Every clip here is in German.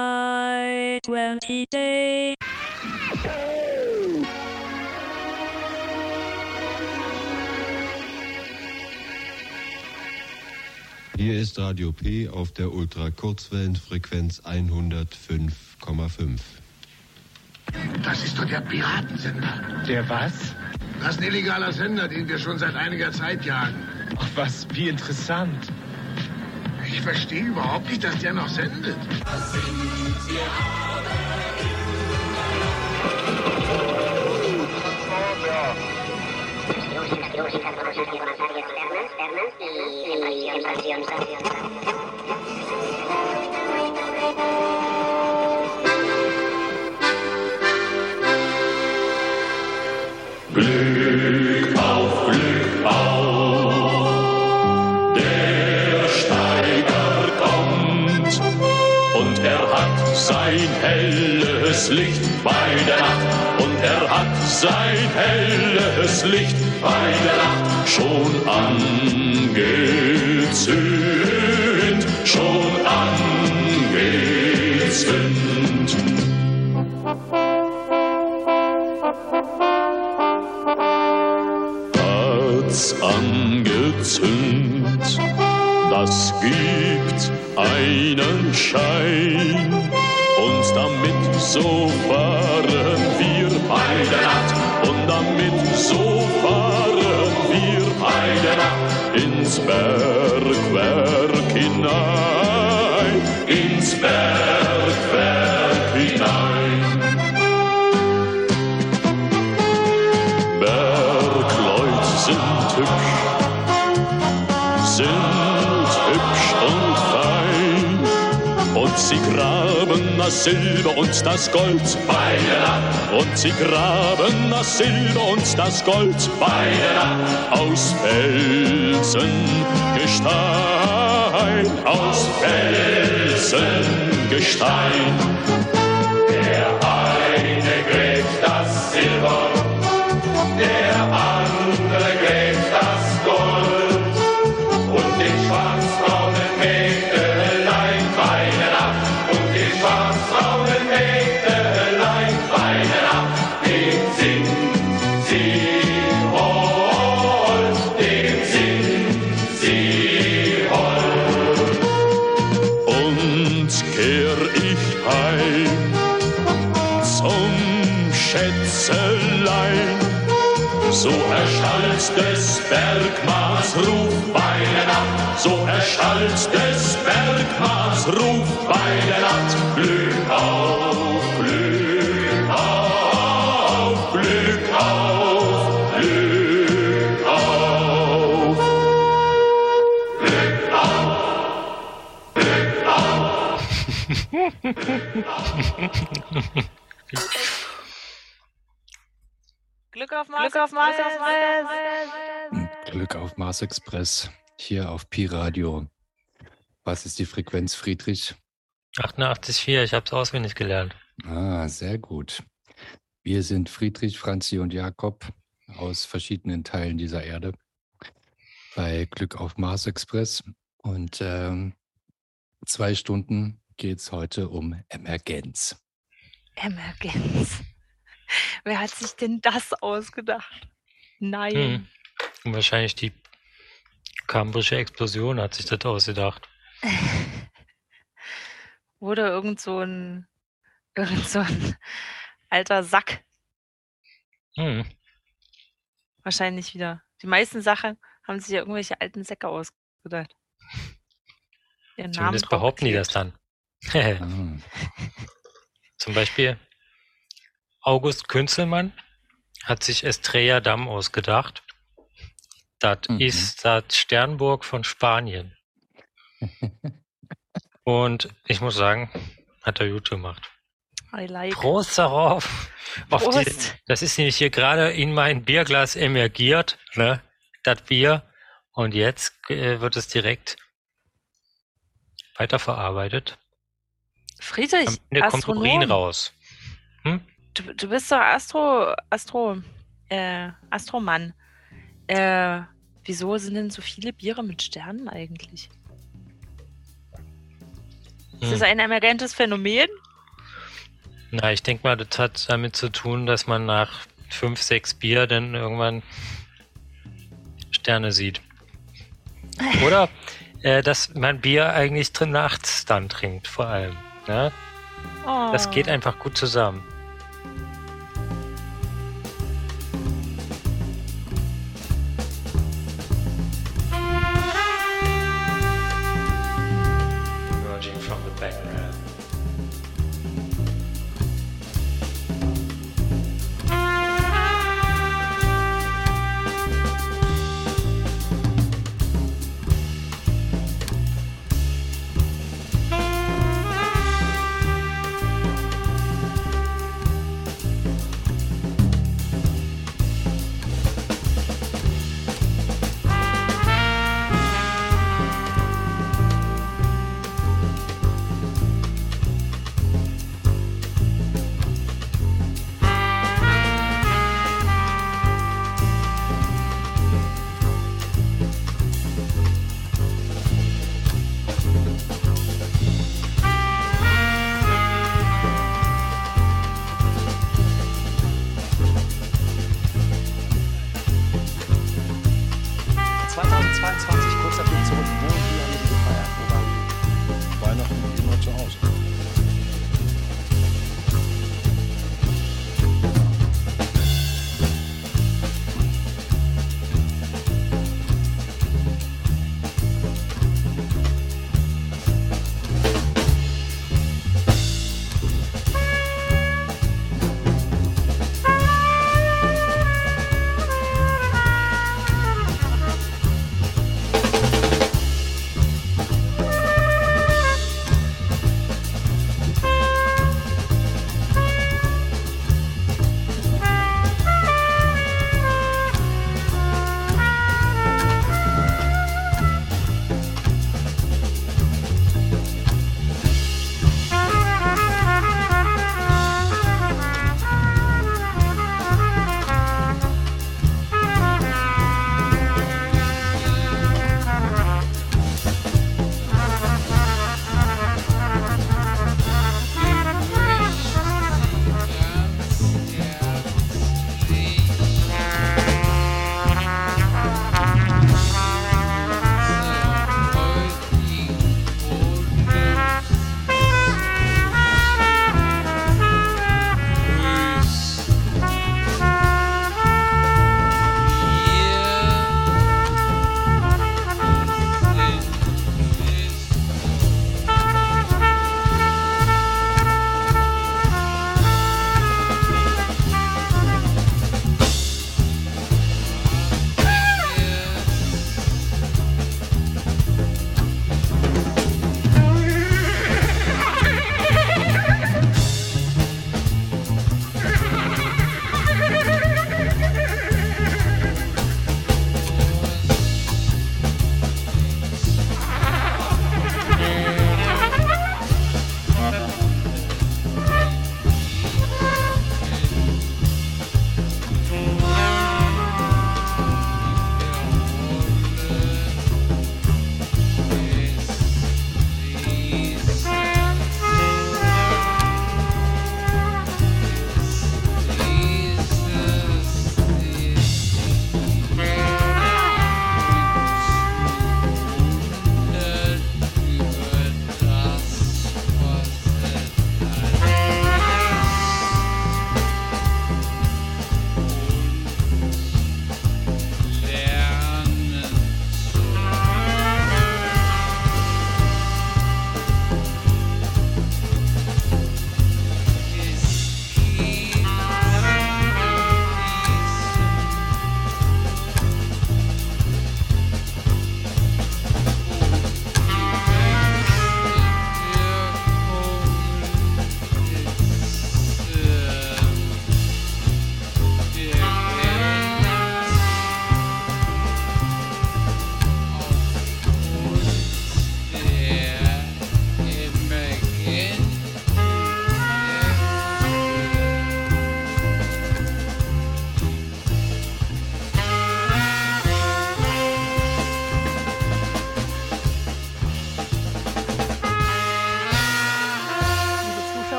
I 20 Day. Hier ist Radio P auf der Ultrakurzwellenfrequenz 105,5. Das ist doch der Piratensender. Der was? Das ist ein illegaler Sender, den wir schon seit einiger Zeit jagen. Ach was, wie interessant. Ich verstehe überhaupt nicht, dass der noch sendet. Glück sein helles Licht bei der Nacht und er hat sein helles Licht bei der Nacht schon angezündet, schon angezündet. hat's angezündet. Das gibt einen Schein und damit so fahren wir. Bei Nacht. Und damit so fahren wir. Bei Nacht. Ins Bergwerk hinein, ins Bergwerk hinein. Bergleute sind hübsch, sind hübsch und fein. Und sie graben das Silber und das Gold bei der Nacht. Und sie graben das Silber und das Gold bei der Nacht. Aus Felsengestein, aus Felsengestein. Ruf bei der Nacht. Glück auf, Glück auf, Glück auf, Glück auf. Glück auf, Glück auf. Glück auf Mars, Glück auf Mars, Glück auf Mars Express hier auf Pi Radio. Was ist die Frequenz, Friedrich? 88,4, ich habe es auswendig gelernt. Ah, sehr gut. Wir sind Friedrich, Franzi und Jakob aus verschiedenen Teilen dieser Erde bei Glück auf Mars Express. Und ähm, zwei Stunden geht es heute um Emergenz. Emergenz. Wer hat sich denn das ausgedacht? Nein. Hm. Wahrscheinlich die kambrische Explosion hat sich das ausgedacht. Oder irgend so ein, irgend so ein alter Sack. Hm. Wahrscheinlich wieder. Die meisten Sachen haben sich ja irgendwelche alten Säcke ausgedacht. Ihren Namen Zumindest drauf behaupten die das dann. Ah, Zum Beispiel August Künzelmann hat sich Estrella Damm ausgedacht. Das Mhm. ist das Sternburg von Spanien. Und ich muss sagen, hat er gut gemacht. I like. Prost darauf. Auf die, Prost. das ist nämlich hier gerade in mein Bierglas emergiert, ne? Das Bier. Und jetzt äh, wird es direkt weiterverarbeitet. Am Friedrich, Ende kommt Urin raus. Hm? Du, du bist doch Astro, Astro, äh, Astromann. Äh, wieso sind denn so viele Biere mit Sternen eigentlich? Ist das Hm. ein emergentes Phänomen? Na, ich denke mal, das hat damit zu tun, dass man nach fünf, sechs Bier dann irgendwann Sterne sieht. Oder äh, dass man Bier eigentlich drin nachts dann trinkt, vor allem. Ne? Oh. Das geht einfach gut zusammen.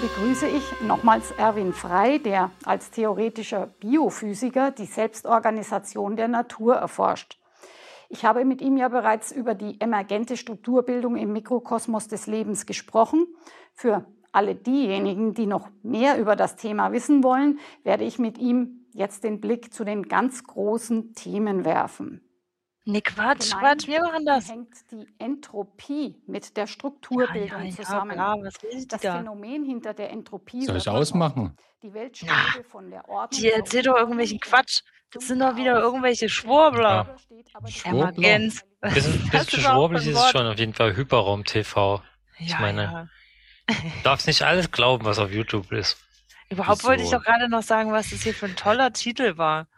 Begrüße ich nochmals Erwin Frey, der als theoretischer Biophysiker die Selbstorganisation der Natur erforscht. Ich habe mit ihm ja bereits über die emergente Strukturbildung im Mikrokosmos des Lebens gesprochen. Für alle diejenigen, die noch mehr über das Thema wissen wollen, werde ich mit ihm jetzt den Blick zu den ganz großen Themen werfen. Nee, Quatsch, Gemeint Quatsch, wir machen das. hängt die Entropie mit der Strukturbildung Ja, ja, ja, zusammen. klar, was will die das da? Phänomen hinter der Entropie Soll ich ausmachen? Die Weltstände von der Ordnung Die erzählt doch irgendwelchen Quatsch. Das sind doch wieder irgendwelche Schwurbler. Schwurbler? Emergenz. Bisschen, Das bisschen ist auch schwurbelig ist es schon auf jeden Fall Hyperraum TV. Ich Ja, meine, ja. du darfst nicht alles glauben, was auf YouTube ist. Überhaupt wollte ich Wieso? doch gerade noch sagen, was das hier für ein toller Titel war.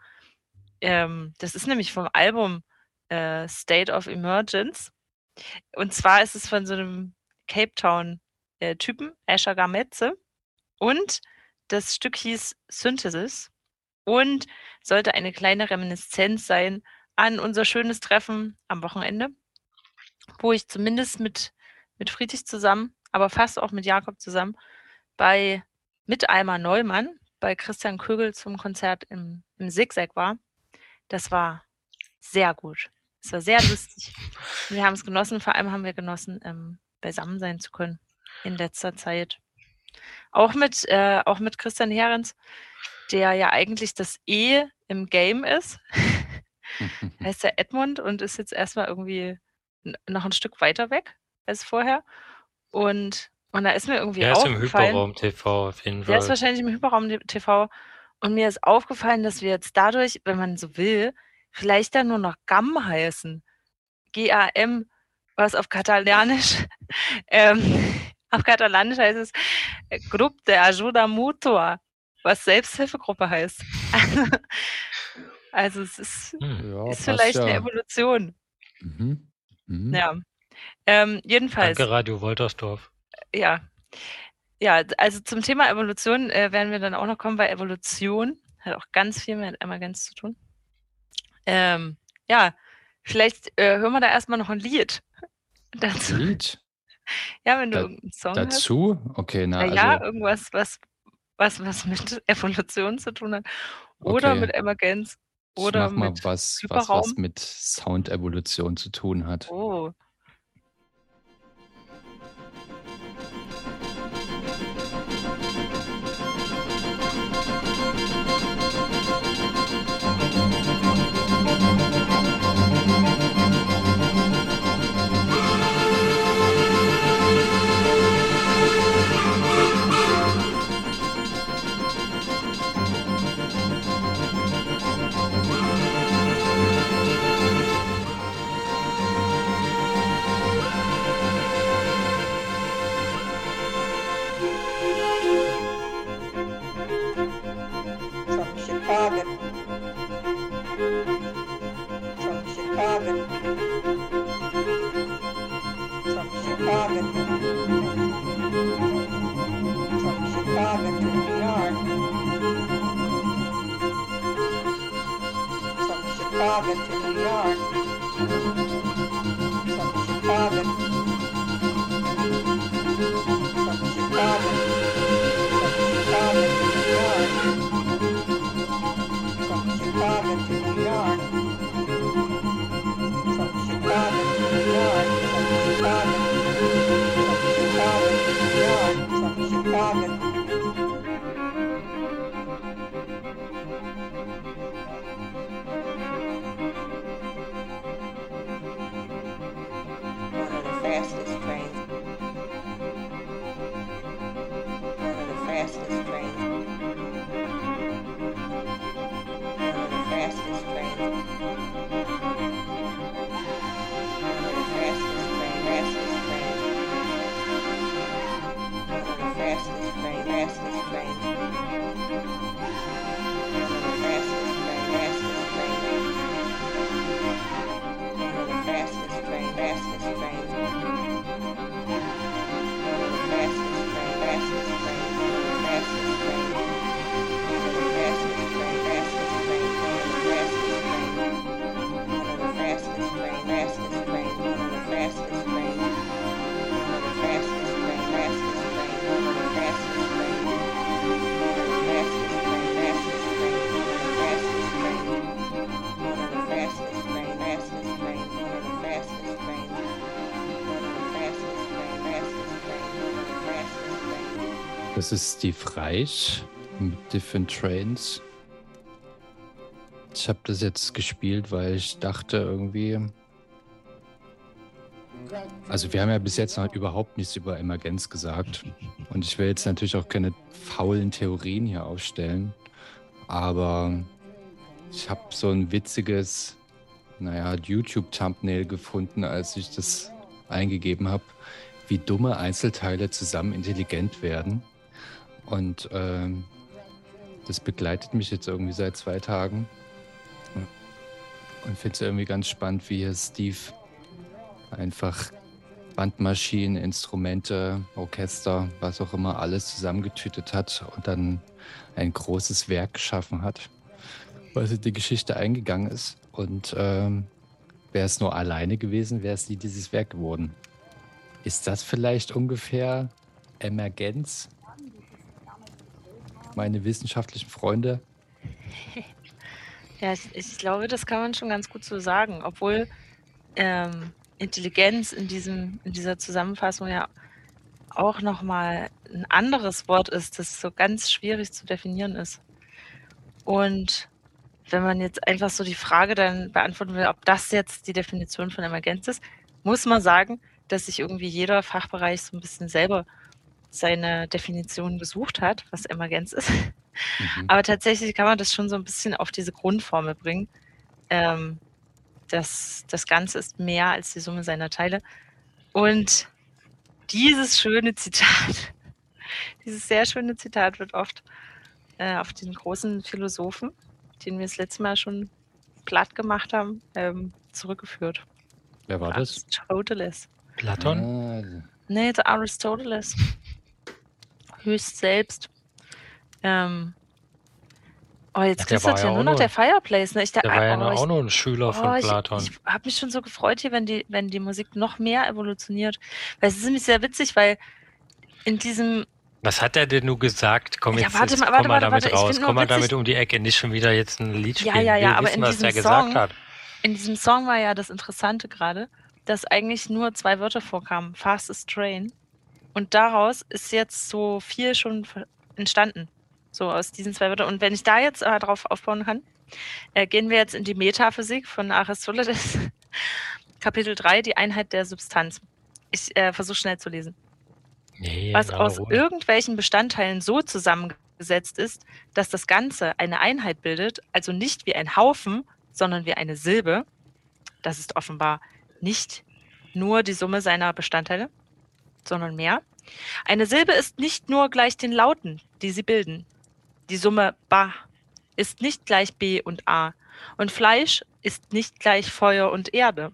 Ähm, das ist nämlich vom Album äh, State of Emergence. Und zwar ist es von so einem Cape Town-Typen, Asher Gametze. Und das Stück hieß Synthesis und sollte eine kleine Reminiszenz sein an unser schönes Treffen am Wochenende, wo ich zumindest mit, mit Friedrich zusammen, aber fast auch mit Jakob zusammen bei mit Alma Neumann bei Christian Kögel zum Konzert im, im Zigzag war. Das war sehr gut. Es war sehr lustig. Wir haben es genossen, vor allem haben wir genossen, ähm, beisammen sein zu können in letzter Zeit. Auch mit, äh, auch mit Christian Herens, der ja eigentlich das E im Game ist. heißt der Edmund und ist jetzt erstmal irgendwie noch ein Stück weiter weg als vorher. Und, und da ist mir irgendwie Der ist im Hyperraum TV auf jeden der ist Fall. wahrscheinlich im Hyperraum TV. Und mir ist aufgefallen, dass wir jetzt dadurch, wenn man so will, vielleicht dann nur noch GAM heißen. G-A-M, was auf Katalanisch, ähm, auf Katalanisch heißt es äh, Grup de Ajuda Mutua, was Selbsthilfegruppe heißt. also es ist, Hm. Ja, ist vielleicht eine ja. Evolution. Mhm. Mhm. Ja. Ähm, jedenfalls. Danke, Radio Woltersdorf. Ja. Ja, d- also zum Thema Evolution äh, werden wir dann auch noch kommen, weil Evolution hat auch ganz viel mit Emergenz zu tun. Ähm, ja, vielleicht äh, hören wir da erstmal noch ein Lied dazu. Lied Ja, wenn du Da- irgendeinen Song hast. dazu? Okay, na, Na ja, also, irgendwas, was, was, was mit Evolution zu tun hat. Oder Okay. mit Emergenz. ich Oder mach mal mit was, was, Hyperraum. was mit Soundevolution zu tun hat. Oh. log into the yard. Thank you. Das ist Steve Reich mit Different Trains. Ich habe das jetzt gespielt, weil ich dachte irgendwie. Also wir haben ja bis jetzt noch überhaupt nichts über Emergenz gesagt. Und ich will jetzt natürlich auch keine faulen Theorien hier aufstellen. Aber ich habe so ein witziges, naja, YouTube-Thumbnail gefunden, als ich das eingegeben habe, wie dumme Einzelteile zusammen intelligent werden. Und ähm, das begleitet mich jetzt irgendwie seit zwei Tagen. Und finde es irgendwie ganz spannend, wie hier Steve einfach Bandmaschinen, Instrumente, Orchester, was auch immer, alles zusammengetütet hat und dann ein großes Werk geschaffen hat, was in die Geschichte eingegangen ist. Und ähm, wäre es nur alleine gewesen, wäre es nie dieses Werk geworden. Ist das vielleicht ungefähr Emergenz? Meine wissenschaftlichen Freunde? Ja, ich, ich glaube, das kann man schon ganz gut so sagen, obwohl ähm, Intelligenz in, diesem, in dieser Zusammenfassung ja auch nochmal ein anderes Wort ist, das so ganz schwierig zu definieren ist. Und wenn man jetzt einfach so die Frage dann beantworten will, ob das jetzt die Definition von Emergenz ist, muss man sagen, dass sich irgendwie jeder Fachbereich so ein bisschen selber seine Definition gesucht hat, was Emergenz ist. Mhm. Aber tatsächlich kann man das schon so ein bisschen auf diese Grundformel bringen. Ähm, das, das Ganze ist mehr als die Summe seiner Teile. Und dieses schöne Zitat, dieses sehr schöne Zitat wird oft äh, auf den großen Philosophen, den wir das letzte Mal schon platt gemacht haben, ähm, zurückgeführt. Wer war das? Aristoteles. Platon? Ah, Nee, der Aristoteles. Höchst selbst. Ähm, oh, jetzt Ja, der knistert war ja ja nur auch noch der Fireplace. Ne? Ich, Der war ja oh, noch- ich, auch nur ein Schüler von oh, ich, Platon. Ich habe mich schon so gefreut hier, wenn die, wenn die Musik noch mehr evolutioniert. Weil es ist nämlich sehr witzig, weil in diesem Was hat er denn nur gesagt? Komm Ja, jetzt, warte jetzt mal, komm warte, mal warte, damit ich raus. Komm mal damit um die Ecke, nicht schon wieder jetzt ein Lied Ja, spielen. ja, ja, Wir aber wissen, in was der diesem gesagt Song- hat. In diesem Song war ja das Interessante gerade, dass eigentlich nur zwei Wörter vorkamen, Fastest Train. Und daraus ist jetzt so viel schon entstanden. So aus diesen zwei Wörtern. Und wenn ich da jetzt äh, drauf aufbauen kann, äh, gehen wir jetzt in die Metaphysik von Aristoteles. Kapitel 3, die Einheit der Substanz. Ich äh, versuche schnell zu lesen. Nee, was aus Ruhe. irgendwelchen Bestandteilen so zusammengesetzt ist, dass das Ganze eine Einheit bildet, also nicht wie ein Haufen, sondern wie eine Silbe. Das ist offenbar nicht nur die Summe seiner Bestandteile, sondern mehr. Eine Silbe ist nicht nur gleich den Lauten, die sie bilden. Die Summe Ba ist nicht gleich B und A. Und Fleisch ist nicht gleich Feuer und Erde.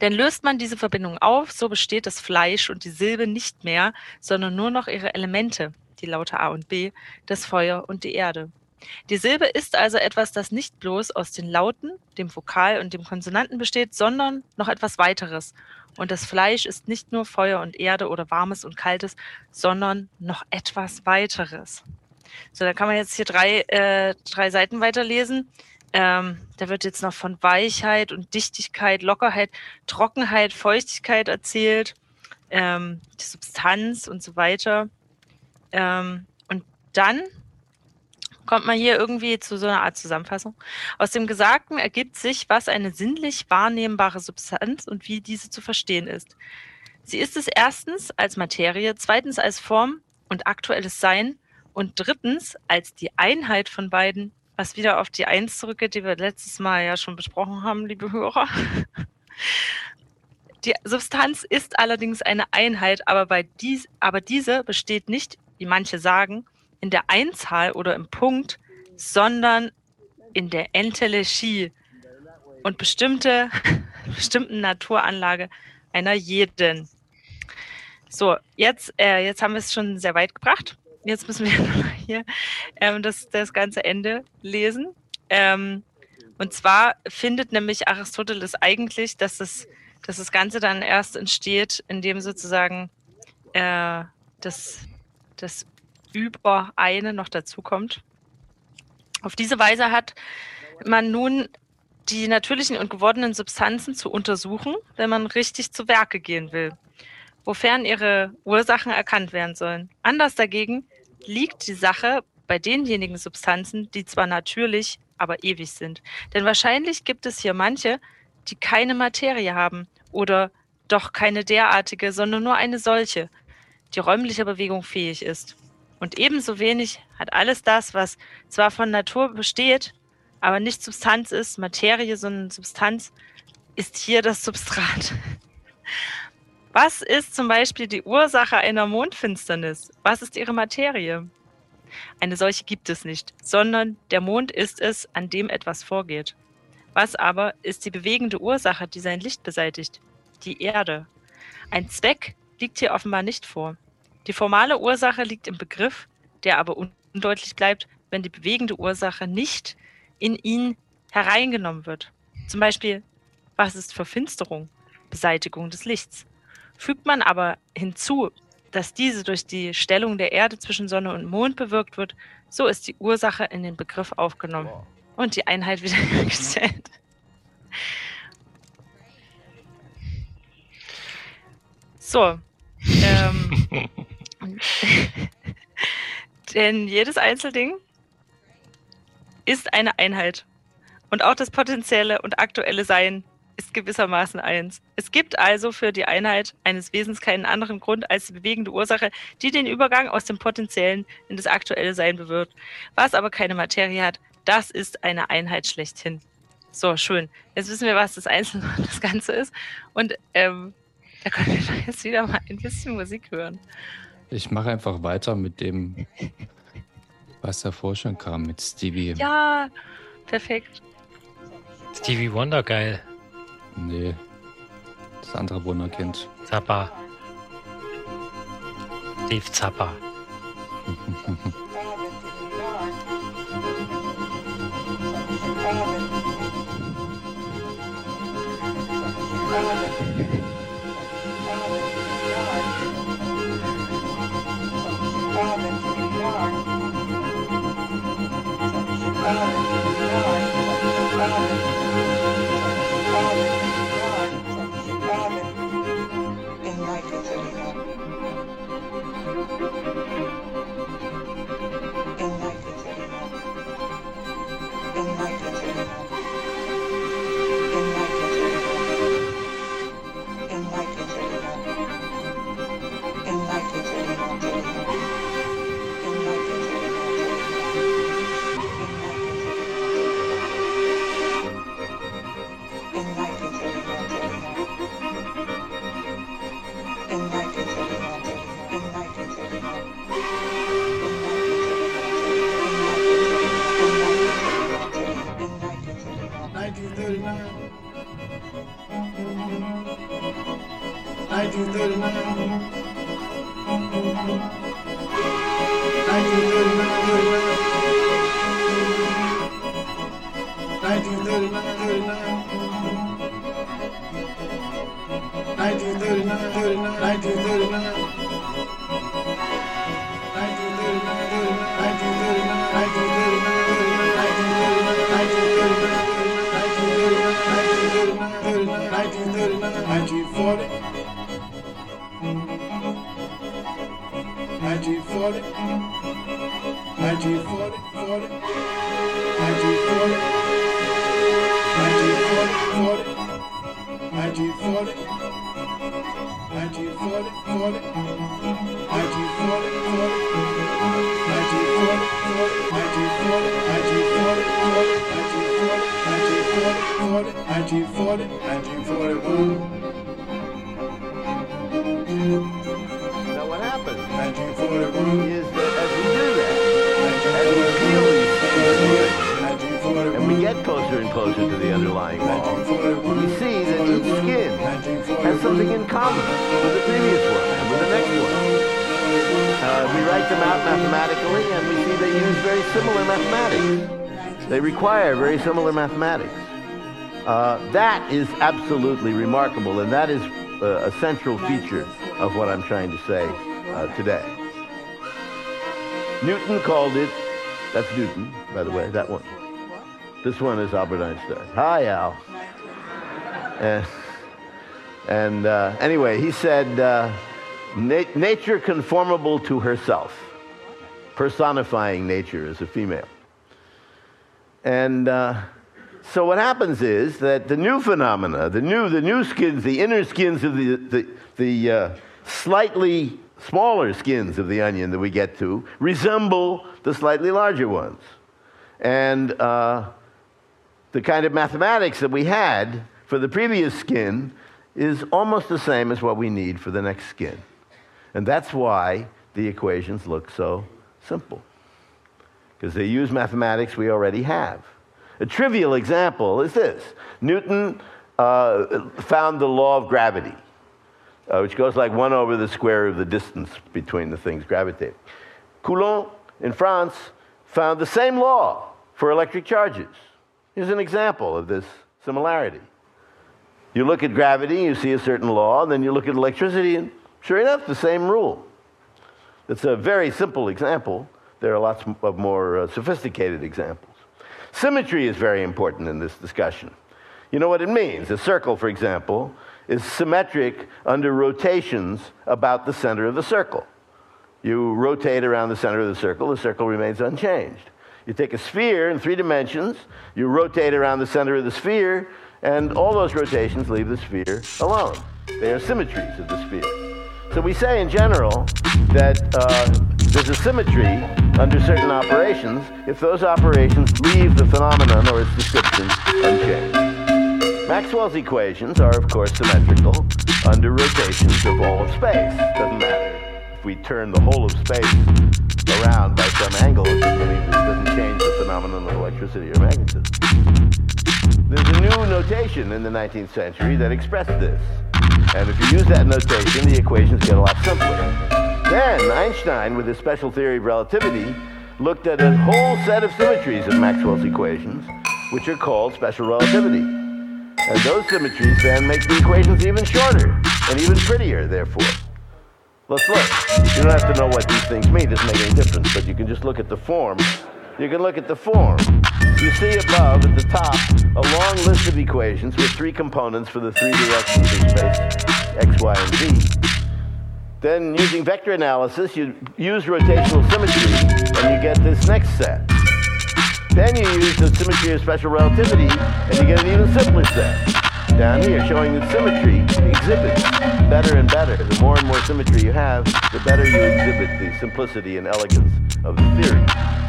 Denn löst man diese Verbindung auf, so besteht das Fleisch und die Silbe nicht mehr, sondern nur noch ihre Elemente, die Laute A und B, das Feuer und die Erde. Die Silbe ist also etwas, das nicht bloß aus den Lauten, dem Vokal und dem Konsonanten besteht, sondern noch etwas weiteres. Und das Fleisch ist nicht nur Feuer und Erde oder warmes und kaltes, sondern noch etwas weiteres. So, da kann man jetzt hier drei, äh, drei Seiten weiterlesen. Ähm, da wird jetzt noch von Weichheit und Dichtigkeit, Lockerheit, Trockenheit, Feuchtigkeit erzählt, ähm, die Substanz und so weiter. Ähm, und dann kommt man hier irgendwie zu so einer Art Zusammenfassung. Aus dem Gesagten ergibt sich, was eine sinnlich wahrnehmbare Substanz und wie diese zu verstehen ist. Sie ist es erstens als Materie, zweitens als Form und aktuelles Sein und drittens als die Einheit von beiden, was wieder auf die Eins zurückgeht, die wir letztes Mal ja schon besprochen haben, liebe Hörer. Die Substanz ist allerdings eine Einheit, aber, dies, aber diese besteht nicht, wie manche sagen, in der Einzahl oder im Punkt, sondern in der Entelechie und bestimmte, bestimmten Naturanlage einer jeden. So, jetzt, äh, jetzt haben wir es schon sehr weit gebracht. Jetzt müssen wir hier ähm, das, das ganze Ende lesen. Ähm, und zwar findet nämlich Aristoteles eigentlich, dass das, dass das Ganze dann erst entsteht, indem sozusagen äh, das, das über eine noch dazukommt. Auf diese Weise hat man nun die natürlichen und gewordenen Substanzen zu untersuchen, wenn man richtig zu Werke gehen will. wofern ihre Ursachen erkannt werden sollen. Anders dagegen liegt die Sache bei denjenigen Substanzen, die zwar natürlich, aber ewig sind. Denn wahrscheinlich gibt es hier manche, die keine Materie haben oder doch keine derartige, sondern nur eine solche, die räumlicher Bewegung fähig ist. Und ebenso wenig hat alles das, was zwar von Natur besteht, aber nicht Substanz ist, Materie, sondern Substanz, ist hier das Substrat. Was ist zum Beispiel die Ursache einer Mondfinsternis? Was ist ihre Materie? Eine solche gibt es nicht, sondern der Mond ist es, an dem etwas vorgeht. Was aber ist die bewegende Ursache, die sein Licht beseitigt? Die Erde. Ein Zweck liegt hier offenbar nicht vor. Die formale Ursache liegt im Begriff, der aber undeutlich bleibt, wenn die bewegende Ursache nicht in ihn hereingenommen wird. Zum Beispiel, was ist Verfinsterung? Beseitigung des Lichts. Fügt man aber hinzu, dass diese durch die Stellung der Erde zwischen Sonne und Mond bewirkt wird, so ist die Ursache in den Begriff aufgenommen und die Einheit wiederhergestellt. So. Ähm, denn jedes Einzelding ist eine Einheit. Und auch das potenzielle und aktuelle Sein ist gewissermaßen eins. Es gibt also für die Einheit eines Wesens keinen anderen Grund als die bewegende Ursache, die den Übergang aus dem potenziellen in das aktuelle Sein bewirkt. Was aber keine Materie hat, das ist eine Einheit schlechthin. So, schön. Jetzt wissen wir, was das Einzelne und das Ganze ist. Und ähm, da können wir jetzt wieder mal ein bisschen Musik hören. Ich mache einfach weiter mit dem, was davor schon kam, mit Stevie. Ja, perfekt. Stevie Wonder, geil. Nee, das andere Wunderkind. Zappa. Steve Zappa. about mathematics. Uh, that is absolutely remarkable, and that is uh, a central feature of what I'm trying to say uh, today. Newton called it, that's Newton, by the way, that one. This one is Albert Einstein. Hi, Al. And, and uh, anyway, he said, uh, nature conformable to herself, personifying nature as a female. And uh, so what happens is that the new phenomena, the new, the new skins, the inner skins of the, the, the uh, slightly smaller skins of the onion that we get to, resemble the slightly larger ones. And uh, the kind of mathematics that we had for the previous skin is almost the same as what we need for the next skin. And that's why the equations look so simple, because they use mathematics we already have. A trivial example is this Newton uh, found the law of gravity, uh, which goes like 1 over the square of the distance between the things gravitating. Coulomb in France found the same law for electric charges. Here's an example of this similarity. You look at gravity, you see a certain law, and then you look at electricity, and sure enough, the same rule. It's a very simple example. There are lots of more uh, sophisticated examples. Symmetry is very important in this discussion. You know what it means? A circle, for example, is symmetric under rotations about the center of the circle. You rotate around the center of the circle, the circle remains unchanged. You take a sphere in three dimensions, you rotate around the center of the sphere, and all those rotations leave the sphere alone. They are symmetries of the sphere. So we say in general that uh, there's a symmetry under certain operations if those operations leave the phenomenon or its description unchanged. Maxwell's equations are, of course, symmetrical under rotations of all of space. Doesn't matter if we turn the whole of space around by some angle, it doesn't, change the phenomenon of electricity or magnetism. There's a new notation in the 19th century that expressed this. And if you use that notation, the equations get a lot simpler. Then Einstein, with his special theory of relativity, looked at a whole set of symmetries of Maxwell's equations, which are called special relativity. And those symmetries then make the equations even shorter and even prettier, therefore. Let's look. You don't have to know what these things mean, it doesn't make any difference, but you can just look at the form. You can look at the form. You see above at the top a long list of equations with three components for the three directions in space, x, y, and z. Then, using vector analysis, you use rotational symmetry, and you get this next set. Then you use the symmetry of special relativity, and you get an even simpler set. Down here, showing that symmetry exhibits better and better. The more and more symmetry you have, the better you exhibit the simplicity and elegance of the theory.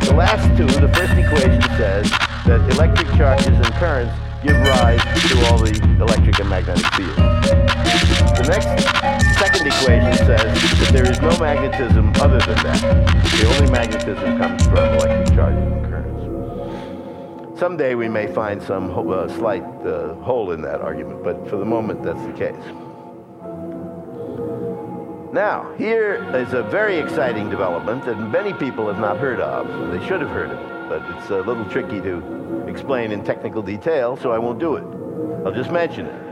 The last two, the first equation says that electric charges and currents give rise to all the electric and magnetic fields. The next, second equation says that there is no magnetism other than that. The only magnetism comes from electric charges and currents. Someday we may find some ho- uh, slight uh, hole in that argument, but for the moment that's the case. Now, here is a very exciting development that many people have not heard of. They should have heard of it, but it's a little tricky to explain in technical detail, so I won't do it. I'll just mention it.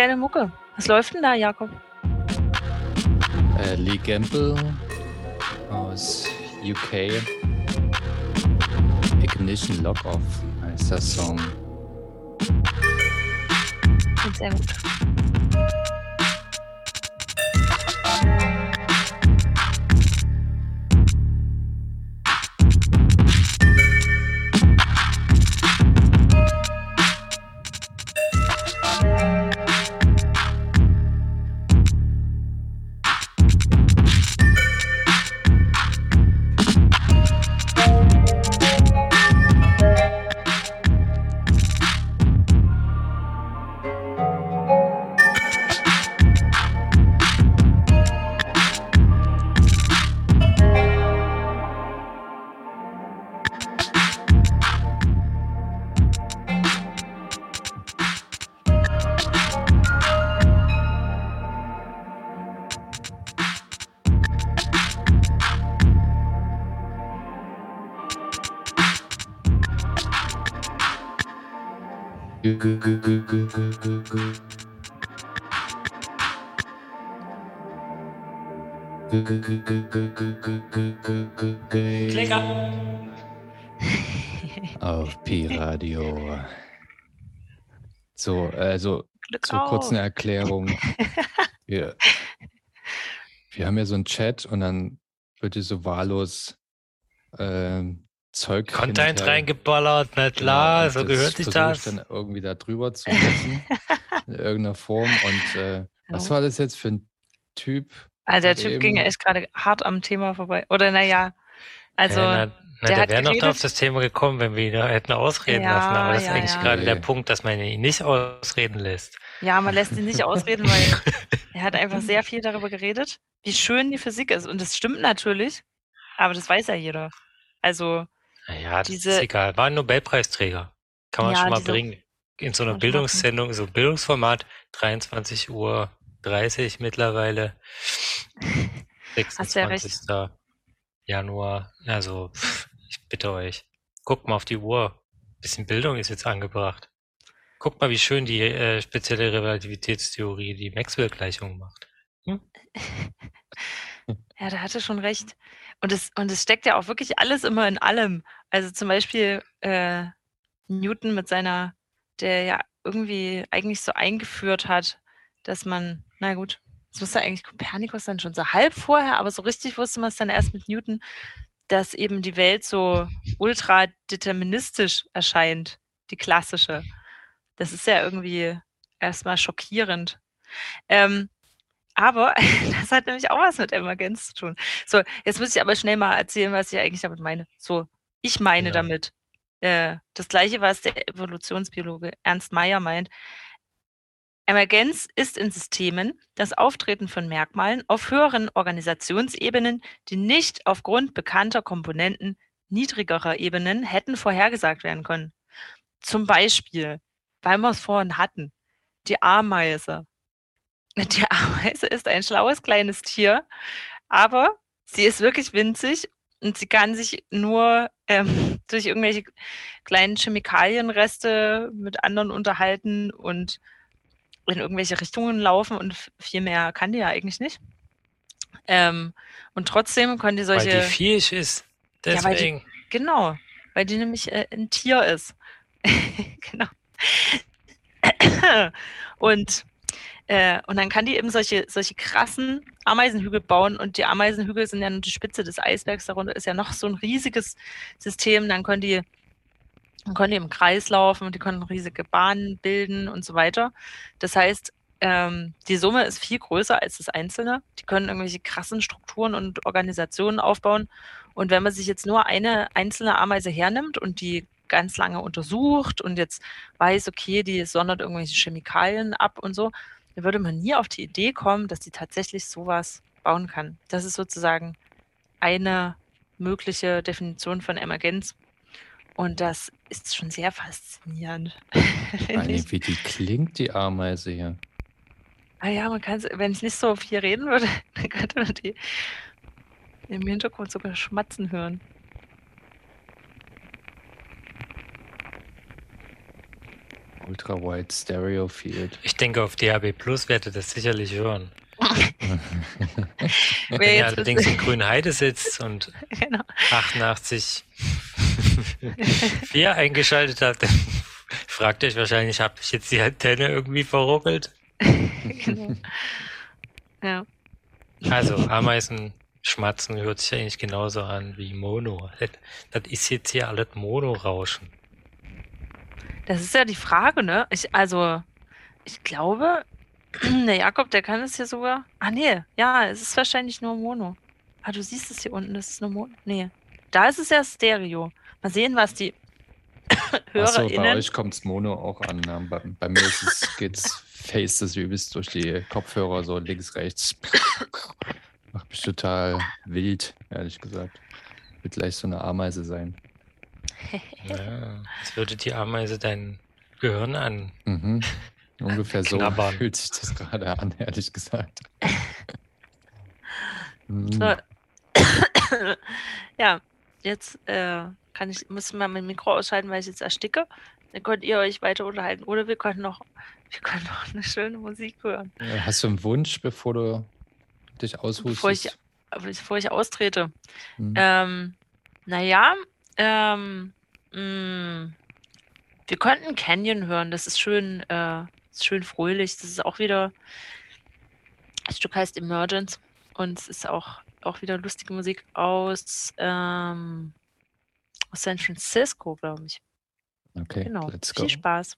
Geile Mucke. Was läuft denn da, Jakob? Äh, Lee Gamble aus UK. Ignition Lock Off heißt der Song. Sehr gut. Klicker. Auf Pi-Radio. So, also Glück zur kurzen auf. Erklärung. Wir, wir haben ja so einen Chat und dann wird hier so wahllos ähm, Zeug Content reingeballert, na Genau, klar, und so gehört sich versuche ich das. dann irgendwie da drüber zu setzen, in irgendeiner Form. Und äh, was war das jetzt für ein Typ? Also der Typ ging eben- echt gerade hart am Thema vorbei. Oder naja, also ja, na, na, der der, wäre noch auf das Thema gekommen, wenn wir ihn da hätten ausreden Ja, lassen. Aber das ja, ist eigentlich ja. gerade der. Punkt, dass man ihn nicht ausreden lässt. ja, man lässt ihn nicht ausreden, weil er hat einfach sehr viel darüber geredet, wie schön die Physik ist. Und das stimmt natürlich, aber das weiß ja jeder. Also Naja, das Diese- ist egal. War ein Nobelpreisträger. Kann man Ja, schon mal bringen. In so einer Bildungssendung, so ein Bildungsformat, 23 Uhr 30 mittlerweile. Hast du ja recht. 26. Januar. Also, ich bitte euch. Guckt mal auf die Uhr. Bisschen Bildung ist jetzt angebracht. Guckt mal, wie schön die äh, spezielle Relativitätstheorie die Maxwell-Gleichung macht. Ja, da hatte schon recht. Und es, und es steckt ja auch wirklich alles immer in allem. Also zum Beispiel äh, Newton mit seiner, der ja irgendwie eigentlich so eingeführt hat, dass man, na gut, das wusste eigentlich Kopernikus dann schon so halb vorher, aber so richtig wusste man es dann erst mit Newton, dass eben die Welt so ultra deterministisch erscheint, die klassische. Das ist ja irgendwie erstmal schockierend. Ähm, aber das hat nämlich auch was mit Emergenz zu tun. So, jetzt muss ich aber schnell mal erzählen, was ich eigentlich damit meine. So, ich meine Ja. damit äh, das Gleiche, was der Evolutionsbiologe Ernst Mayr meint. Emergenz ist in Systemen das Auftreten von Merkmalen auf höheren Organisationsebenen, die nicht aufgrund bekannter Komponenten niedrigerer Ebenen hätten vorhergesagt werden können. Zum Beispiel, weil wir es vorhin hatten, die Ameise. Die Ameise ist ein schlaues kleines Tier, aber sie ist wirklich winzig und sie kann sich nur ähm, durch irgendwelche kleinen Chemikalienreste mit anderen unterhalten und in irgendwelche Richtungen laufen und viel mehr kann die ja eigentlich nicht. Ähm, und trotzdem können die solche. Weil die Viech ist. Ja, weil die- Deswegen. Genau, weil die nämlich äh, ein Tier ist. genau. und, äh, und dann kann die eben solche, solche krassen Ameisenhügel bauen und die Ameisenhügel sind ja nur die Spitze des Eisbergs, darunter ist ja noch so ein riesiges System, dann können die, dann können die im Kreis laufen und die können riesige Bahnen bilden und so weiter. Das heißt, ähm, die Summe ist viel größer als das Einzelne. Die können irgendwelche krassen Strukturen und Organisationen aufbauen. Und wenn man sich jetzt nur eine einzelne Ameise hernimmt und die ganz lange untersucht und jetzt weiß, okay, die sondert irgendwelche Chemikalien ab und so, dann würde man nie auf die Idee kommen, dass die tatsächlich sowas bauen kann. Das ist sozusagen eine mögliche Definition von Emergenz. Und das ist schon sehr faszinierend. Eigentlich, wie die klingt, die Ameise hier. Ah ja, man kann, wenn ich nicht so viel reden würde, dann könnte man die im Hintergrund sogar schmatzen hören. Ultra Wide Stereo Field. Ich denke, auf DHB Plus werdet ihr das sicherlich hören. Wenn ihr allerdings in Grünheide sitzt und genau. 88 4 eingeschaltet habt, dann fragt euch wahrscheinlich, habe ich jetzt die Antenne irgendwie verruckelt? genau. Ja. Also, Ameisen schmatzen hört sich eigentlich genauso an wie Mono. Das, das ist jetzt hier alles Mono-Rauschen. Das ist ja die Frage, ne? Ich, also, ich glaube, der Jakob, der kann es hier sogar. Ah, nee, ja, es ist wahrscheinlich nur Mono. Ah, du siehst es hier unten, das ist nur Mono. Nee. Da ist es ja Stereo. Mal sehen, was die Achso, bei euch kommt's Mono auch an. Ja. Bei, bei mir ist es, geht's Face das übelst durch die Kopfhörer, so links, rechts. Macht mich total wild, ehrlich gesagt. Wird gleich so eine Ameise sein. Ja, als würde die Ameise dein Gehirn an. Mhm. Ungefähr so Knabbern. fühlt sich das gerade an, ehrlich gesagt. Mhm. So. ja, jetzt äh, kann ich, muss ich mal mein Mikro ausschalten, weil ich jetzt ersticke. Dann könnt ihr euch weiter unterhalten. Oder wir können noch, wir können noch eine schöne Musik hören. Äh, Hast du einen Wunsch, bevor du dich Bevor ich, aushustest? bevor ich austrete. Hm. Ähm, naja, ähm, mh, wir könnten Canyon hören. Das ist schön, äh, ist schön fröhlich. Das ist auch wieder, das Stück heißt Emergence und es ist auch, auch wieder lustige Musik aus, ähm, aus San Francisco, glaube ich. Okay, Genau. let's go. Viel Spaß.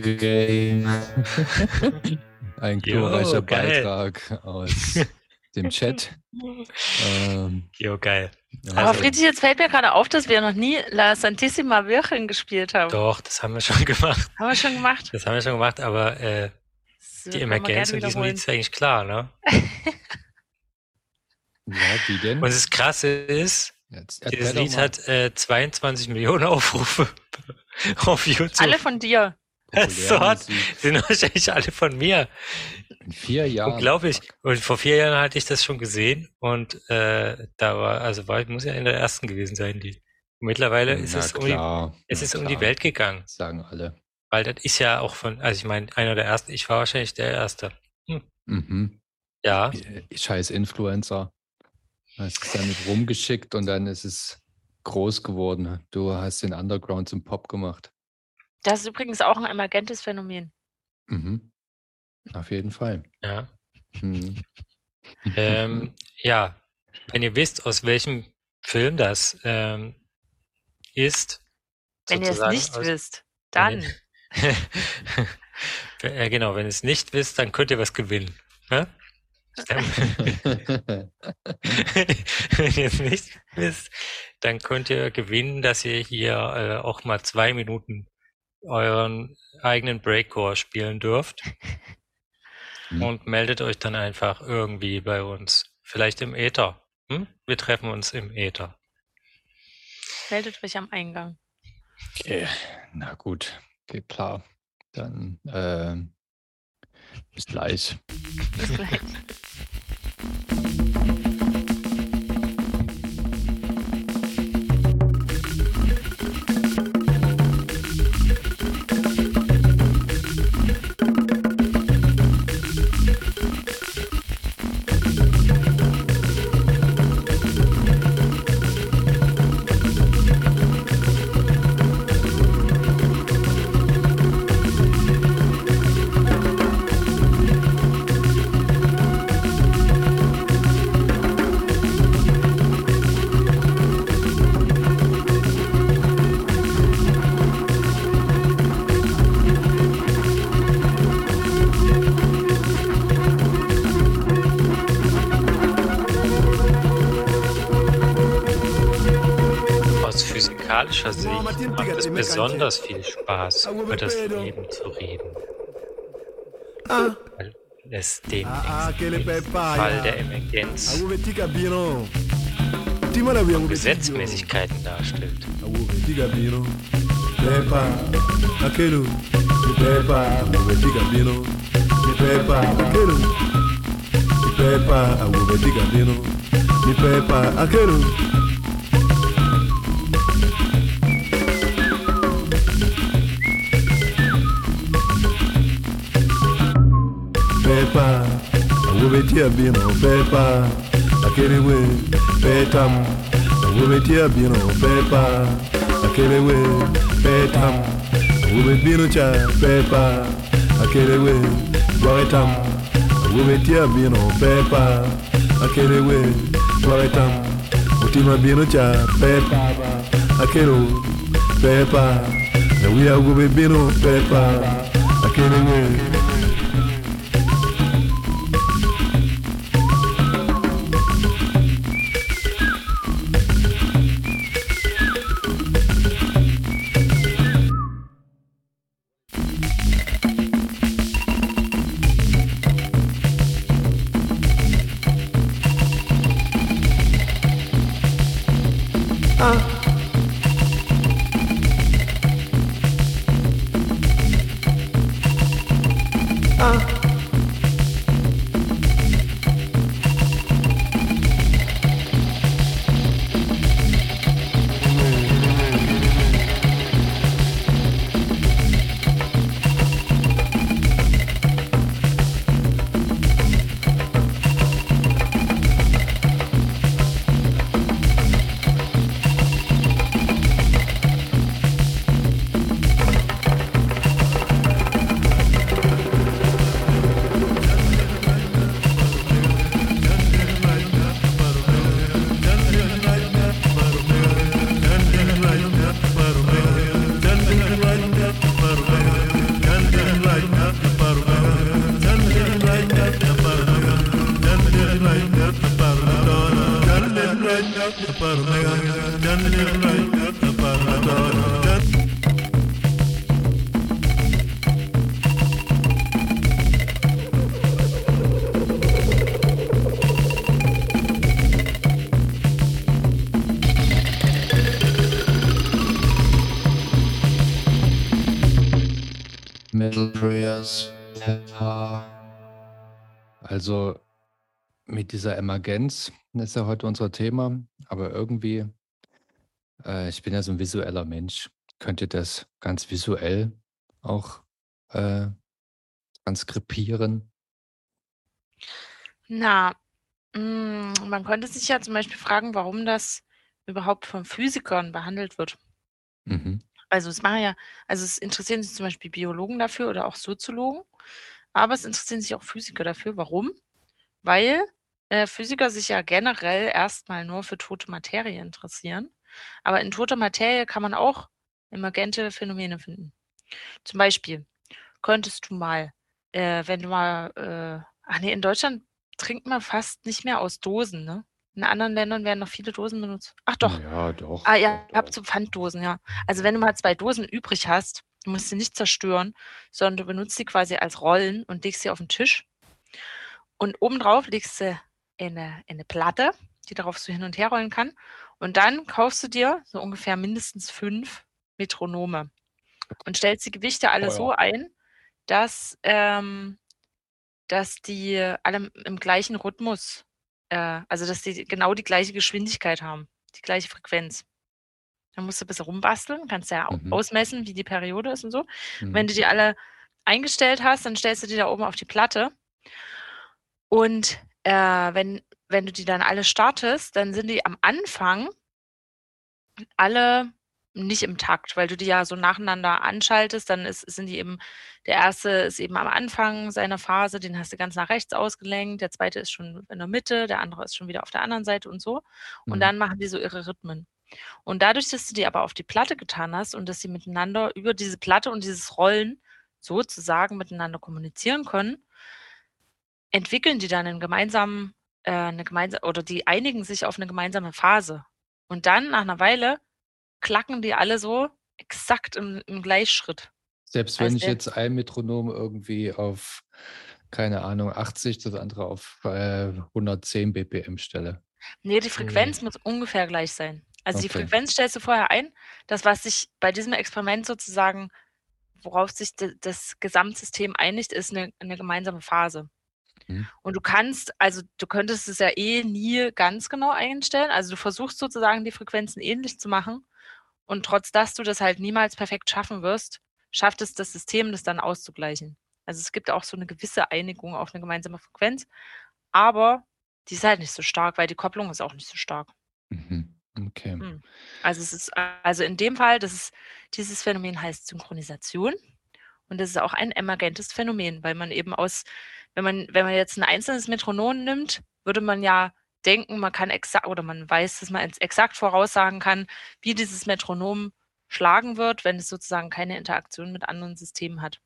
Game. Ein glorreicher Jo. Beitrag aus dem Chat. Ähm, Jo, geil. Aber Also- Friedrich, jetzt fällt mir gerade auf, dass wir noch nie La Santissima Virgen gespielt haben. Doch, das haben wir schon gemacht. Haben wir schon gemacht? Das haben wir schon gemacht, aber äh, die Emergenz in diesem. Lied ist eigentlich klar, ne? ja, wie denn? Und das Krasse ist, Jetzt dieses Lied mal. hat äh, 22 Millionen Aufrufe auf YouTube. Alle von dir. So hat, Populärmusik. sind wahrscheinlich alle von mir. In vier Jahren. Unglaublich. Und vor vier Jahren hatte ich das schon gesehen und äh, da war, also war, muss ja in der ersten gewesen sein, die. Mittlerweile ist Na es um die, es na ist um die Welt gegangen. Sagen alle. Weil das ist ja auch von, also ich meine, einer der ersten, ich war wahrscheinlich der Erste. Mhm. Ja, Äh, Scheiß Influencer. Hast es damit rumgeschickt und dann ist es groß geworden. Du hast den Underground zum Pop gemacht. Das ist übrigens auch ein emergentes Phänomen. Mhm. Auf jeden Fall. ja. Mhm. Ähm, ja, wenn ihr wisst, aus welchem Film das ähm, ist, Wenn ihr es nicht aus, wenn dann. ja, genau, wenn ihr es nicht wisst, dann könnt ihr was gewinnen. Ne? wenn ihr es nicht wisst, dann könnt ihr gewinnen, dass ihr hier äh, auch mal zwei Minuten euren eigenen Breakcore spielen dürft. Mhm. Und meldet euch dann einfach irgendwie bei uns. Vielleicht im Äther. Hm? Wir treffen uns im Äther. Meldet euch am Eingang. Okay. Na gut, geht klar. Dann ähm, bis gleich. Bis gleich. besonders viel Spaß, über das Leben zu reden. Weil es den Fall der Emergenz und Gesetzmäßigkeiten darstellt. bino pepa akelu pepa awubetika bino pepa akelu pepa awubetika bino pepa akelewe petam awubetia bino pepa akelewe petam awube bino cha pepa akelewe gwaretam awubetia bino pepa akelewe gwaretam mutima bino cha pepa akelo pepa awi awube bino pepa akelewe uh. Also mit dieser Emergenz, ist ja heute unser Thema, aber irgendwie, äh, ich bin ja so ein visueller Mensch. Könnt ihr das ganz visuell auch äh, transkribieren? Na, mm, man könnte sich ja zum Beispiel fragen, warum das überhaupt von Physikern behandelt wird. Mhm. Also es machen ja, also es interessieren sich zum Beispiel Biologen dafür oder auch Soziologen, aber es interessieren sich auch Physiker dafür. Warum? Weil äh, Physiker sich ja generell erstmal nur für tote Materie interessieren. Aber in toter Materie kann man auch emergente Phänomene finden. Zum Beispiel könntest du mal, äh, wenn du mal, äh, ach nee, in Deutschland trinkt man fast nicht mehr aus Dosen, ne? In anderen Ländern werden noch viele Dosen benutzt. Ach doch. Ja, doch. Ah ja, ihr habt so Pfanddosen, ja. Also wenn du mal zwei Dosen übrig hast, du musst sie nicht zerstören, sondern du benutzt sie quasi als Rollen und legst sie auf den Tisch. Und obendrauf legst du eine, eine Platte, die darauf so hin und her rollen kann. Und dann kaufst du dir so ungefähr mindestens fünf Metronome und stellst die Gewichte alle Oh so ja. ein, dass, ähm, dass die alle im gleichen Rhythmus, äh, also dass die genau die gleiche Geschwindigkeit haben, die gleiche Frequenz. Dann musst du ein bisschen rumbasteln, kannst ja Mhm. ausmessen, wie die Periode ist und so. Mhm. Wenn du die alle eingestellt hast, dann stellst du die da oben auf die Platte. Und äh, wenn, wenn du die dann alle startest, dann sind die am Anfang alle nicht im Takt, weil du die ja so nacheinander anschaltest, dann ist, sind die eben, der erste ist eben am Anfang seiner Phase, den hast du ganz nach rechts ausgelenkt, der zweite ist schon in der Mitte, der andere ist schon wieder auf der anderen Seite und so. Und Mhm. dann machen die so ihre Rhythmen. Und dadurch, dass du die aber auf die Platte getan hast und dass sie miteinander über diese Platte und dieses Rollen sozusagen miteinander kommunizieren können, entwickeln die dann einen gemeinsamen, äh, eine gemeinsame, oder die einigen sich auf eine gemeinsame Phase. Und dann nach einer Weile klacken die alle so exakt im, im Gleichschritt. Selbst wenn Also ich jetzt ein Metronom irgendwie auf, keine Ahnung, 80, das andere auf äh, 110 BPM stelle. Nee, die Frequenz muss ungefähr gleich sein. Also die Okay. Frequenz stellst du vorher ein. Das, was sich bei diesem Experiment sozusagen, worauf sich de, das Gesamtsystem einigt, ist eine, eine gemeinsame Phase. Mhm. Und du kannst, also du könntest es ja eh nie ganz genau einstellen. Also du versuchst sozusagen die Frequenzen ähnlich zu machen. Und trotz dass du das halt niemals perfekt schaffen wirst, schafft es das System, das dann auszugleichen. Also es gibt auch so eine gewisse Einigung auf eine gemeinsame Frequenz, aber die ist halt nicht so stark, weil die Kopplung ist auch nicht so stark. Mhm. Okay. Hm. Also es ist, also in dem Fall, das ist, dieses Phänomen heißt Synchronisation und das ist auch ein emergentes Phänomen, weil man eben aus, wenn man, wenn man jetzt ein einzelnes Metronom nimmt, würde man ja denken, man kann exakt oder man weiß, dass man exakt voraussagen kann, wie dieses Metronom schlagen wird, wenn es sozusagen keine Interaktion mit anderen Systemen hat.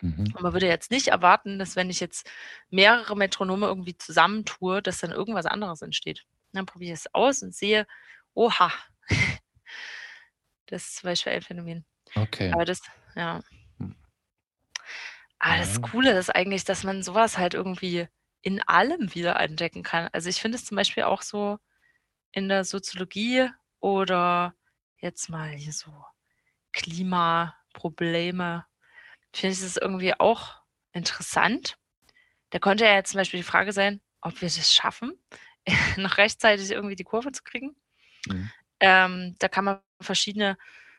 Mhm. Und man würde jetzt nicht erwarten, dass wenn ich jetzt mehrere Metronome irgendwie zusammentue, dass dann irgendwas anderes entsteht. Dann probiere ich es aus und sehe, oha, das ist zum Beispiel ein Phänomen. Okay. Aber das, ja. Hm. Aber das. Coole ist eigentlich, dass man sowas halt irgendwie in allem wieder entdecken kann. Also ich finde es zum Beispiel auch so in der Soziologie oder jetzt mal hier so Klimaprobleme, finde ich das irgendwie auch interessant. Da könnte ja jetzt zum Beispiel die Frage sein, ob wir das schaffen, noch rechtzeitig irgendwie die Kurve zu kriegen. Mhm. Ähm, da kann man verschiedene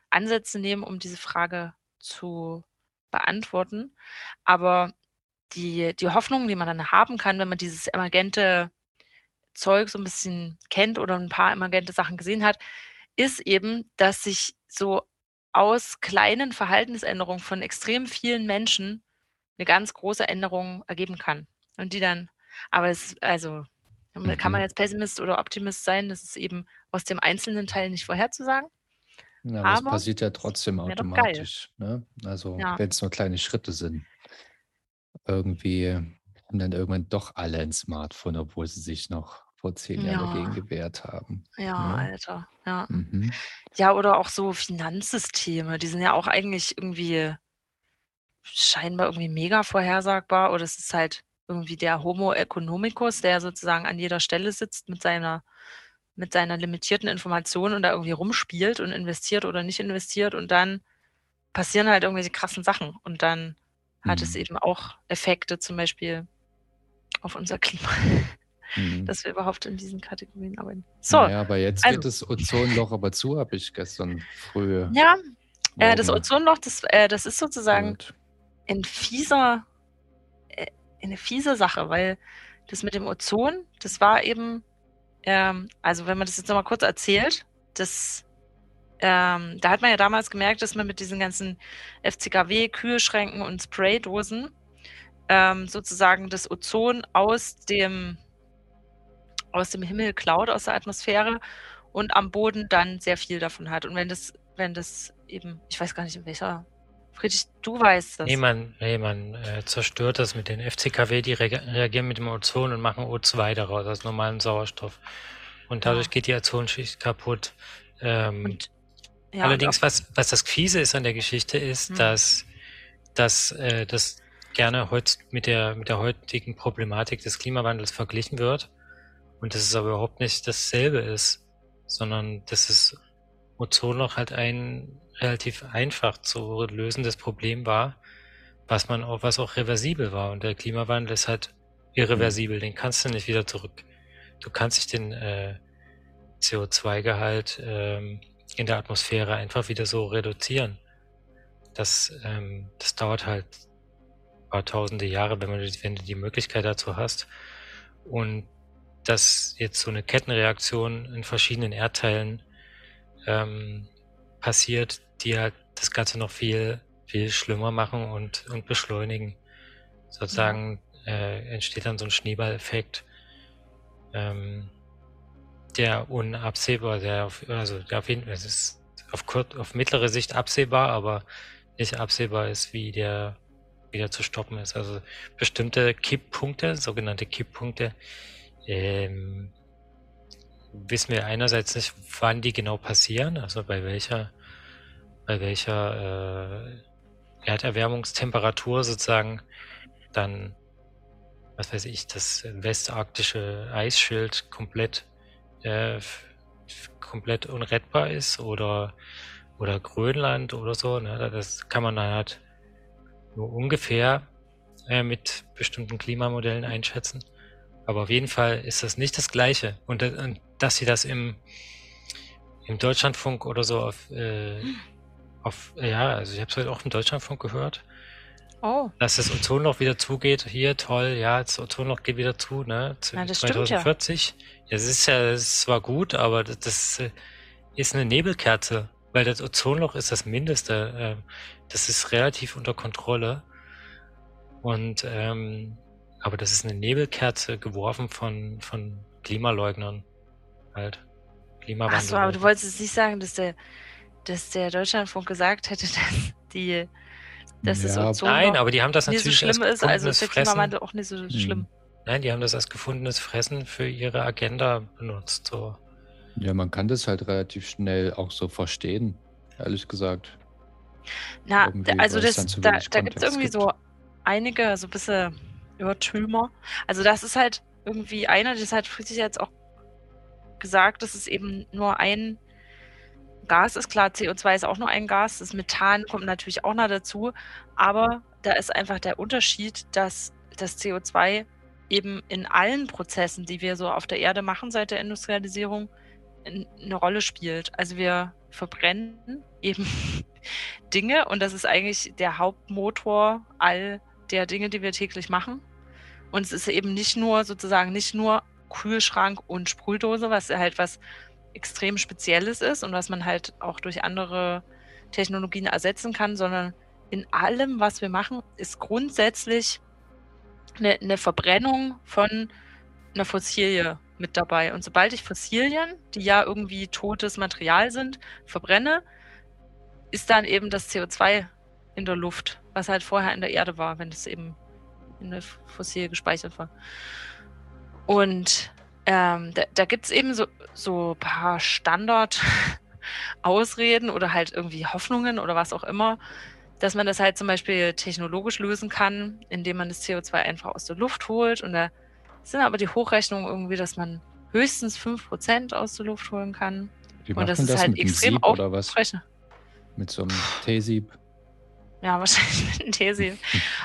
Ansätze nehmen, um diese Frage zu beantworten. Aber die, die Hoffnung, die man dann haben kann, wenn man dieses emergente Zeug so ein bisschen kennt oder ein paar emergente Sachen gesehen hat, ist eben, dass sich so aus kleinen Verhaltensänderungen von extrem vielen Menschen eine ganz große Änderung ergeben kann. Und die dann, aber es, also, kann man Mhm. jetzt Pessimist oder Optimist sein, das ist eben aus dem einzelnen Teil nicht vorherzusagen. Ja, aber es Aber passiert ja trotzdem automatisch. Ne? Also Ja. wenn es nur kleine Schritte sind. Irgendwie haben dann irgendwann doch alle ein Smartphone, obwohl sie sich noch vor zehn Jahren dagegen Ja. gewehrt haben. Ja, Ne? Alter, ja. Mhm. Ja, oder auch so Finanzsysteme, die sind ja auch eigentlich irgendwie scheinbar irgendwie mega vorhersagbar oder es ist halt irgendwie der Homo economicus, der sozusagen an jeder Stelle sitzt mit seiner mit seiner limitierten Information und da irgendwie rumspielt und investiert oder nicht investiert und dann passieren halt irgendwelche krassen Sachen und dann hat es Mhm. eben auch Effekte, zum Beispiel auf unser Klima, Mhm. dass wir überhaupt in diesen Kategorien arbeiten. So, Naja, aber jetzt also- geht das Ozonloch aber zu, habe ich gestern früh. ja, äh, das Ozonloch, das, äh, das ist sozusagen gehört. ein fieser, eine fiese Sache, weil das mit dem Ozon, das war eben, ähm, also wenn man das jetzt nochmal kurz erzählt, das, ähm, da hat man ja damals gemerkt, dass man mit diesen ganzen FCKW, Kühlschränken und Spraydosen ähm, sozusagen das Ozon aus dem, aus dem Himmel klaut, aus der Atmosphäre und am Boden dann sehr viel davon hat. Und wenn das, wenn das eben, ich weiß gar nicht in welcher, Friedrich, du weißt das. Nee, man, nee, man äh, zerstört das mit den FCKW, die rea- reagieren mit dem Ozon und machen O2 daraus, aus normalem Sauerstoff. Und dadurch geht die Ozonschicht kaputt. Ähm, Ja, allerdings, und was, was das Fiese ist an der Geschichte, ist, Hm. dass, dass äh, das gerne heut mit der, mit der heutigen Problematik des Klimawandels verglichen wird und dass es aber überhaupt nicht dasselbe ist, sondern dass das Ozonloch halt ein relativ einfach zu lösendes Problem war, was man auch, was auch reversibel war. Und der Klimawandel ist halt irreversibel, den kannst du nicht wieder zurück. Du kannst nicht den äh, CO2-Gehalt ähm, in der Atmosphäre einfach wieder so reduzieren. Das, ähm, das dauert halt ein paar tausende Jahre, wenn, man, wenn du die Möglichkeit dazu hast. Und dass jetzt so eine Kettenreaktion in verschiedenen Erdteilen ähm, passiert, die halt das Ganze noch viel, viel schlimmer machen und, und beschleunigen. Sozusagen äh, entsteht dann so ein Schneeballeffekt, ähm, der unabsehbar, der auf, also der auf jeden Fall, es ist auf, kurz, auf mittlere Sicht absehbar, aber nicht absehbar ist, wie der wieder zu stoppen ist. Also bestimmte Kipppunkte, sogenannte Kipppunkte, ähm, wissen wir einerseits nicht, wann die genau passieren, also bei welcher, bei welcher äh, Erderwärmungstemperatur sozusagen dann, was weiß ich, das westarktische Eisschild komplett äh, komplett unrettbar ist oder oder Grönland oder so. Ne? Das kann man dann halt nur ungefähr äh, mit bestimmten Klimamodellen einschätzen. Aber auf jeden Fall ist das nicht das Gleiche. Und, äh, und dass sie das im, im Deutschlandfunk oder so auf, äh, auf ja, also ich habe es heute auch im Deutschlandfunk gehört, Oh, dass das Ozonloch wieder zugeht. Hier, toll, ja, das Ozonloch geht wieder zu, ne? Zu Ja, das stimmt ja. 2040. Ja, es ist ja, es ist zwar gut, aber das, das äh, ist eine Nebelkerze, weil das Ozonloch ist das Mindeste. ähm, Das ist relativ unter Kontrolle. Und ähm, aber das ist eine Nebelkerze geworfen von, von Klimaleugnern. Halt. Klimawandel. Achso, aber du wolltest jetzt nicht sagen, dass der, dass der Deutschlandfunk gesagt hätte, dass die, dass das Ja, Ozon Nein, aber die haben das nicht so natürlich schlimm als ist, also ist gefundenes der Fressen. Klimawandel auch nicht so Hm. schlimm. Nein, die haben das als gefundenes Fressen für ihre Agenda benutzt. So. Ja, man kann das halt relativ schnell auch so verstehen, ehrlich gesagt. Na, Irgendwie, also es das, da, da gibt es Kontext irgendwie gibt. so einige, so ein bisschen Irrtümer. Also das ist halt irgendwie einer, das hat Friedrich jetzt auch gesagt, dass es eben nur ein Gas ist. Klar, CO2 ist auch nur ein Gas, das Methan kommt natürlich auch noch dazu, aber da ist einfach der Unterschied, dass das CO2 eben in allen Prozessen, die wir so auf der Erde machen seit der Industrialisierung, eine Rolle spielt. Also wir verbrennen eben Dinge und das ist eigentlich der Hauptmotor all der Dinge, die wir täglich machen. Und es ist eben nicht nur sozusagen nicht nur Kühlschrank und Sprühdose, was halt was extrem Spezielles ist und was man halt auch durch andere Technologien ersetzen kann, sondern in allem, was wir machen, ist grundsätzlich eine, eine Verbrennung von einer Fossilie mit dabei. Und sobald ich Fossilien, die ja irgendwie totes Material sind, verbrenne, ist dann eben das CO2 in der Luft, was halt vorher in der Erde war, wenn es eben in der Fossilie gespeichert war. Und ähm, da, da gibt es eben so, so ein paar Standard-Ausreden oder halt irgendwie Hoffnungen oder was auch immer, dass man das halt zum Beispiel technologisch lösen kann, indem man das CO2 einfach aus der Luft holt. Und da sind aber die Hochrechnungen irgendwie, dass man höchstens 5% aus der Luft holen kann. Wie Und das ist das halt einem extrem Sieb oder was? aufgerechnet. Mit so einem T-Sieb. Ja, wahrscheinlich mit These.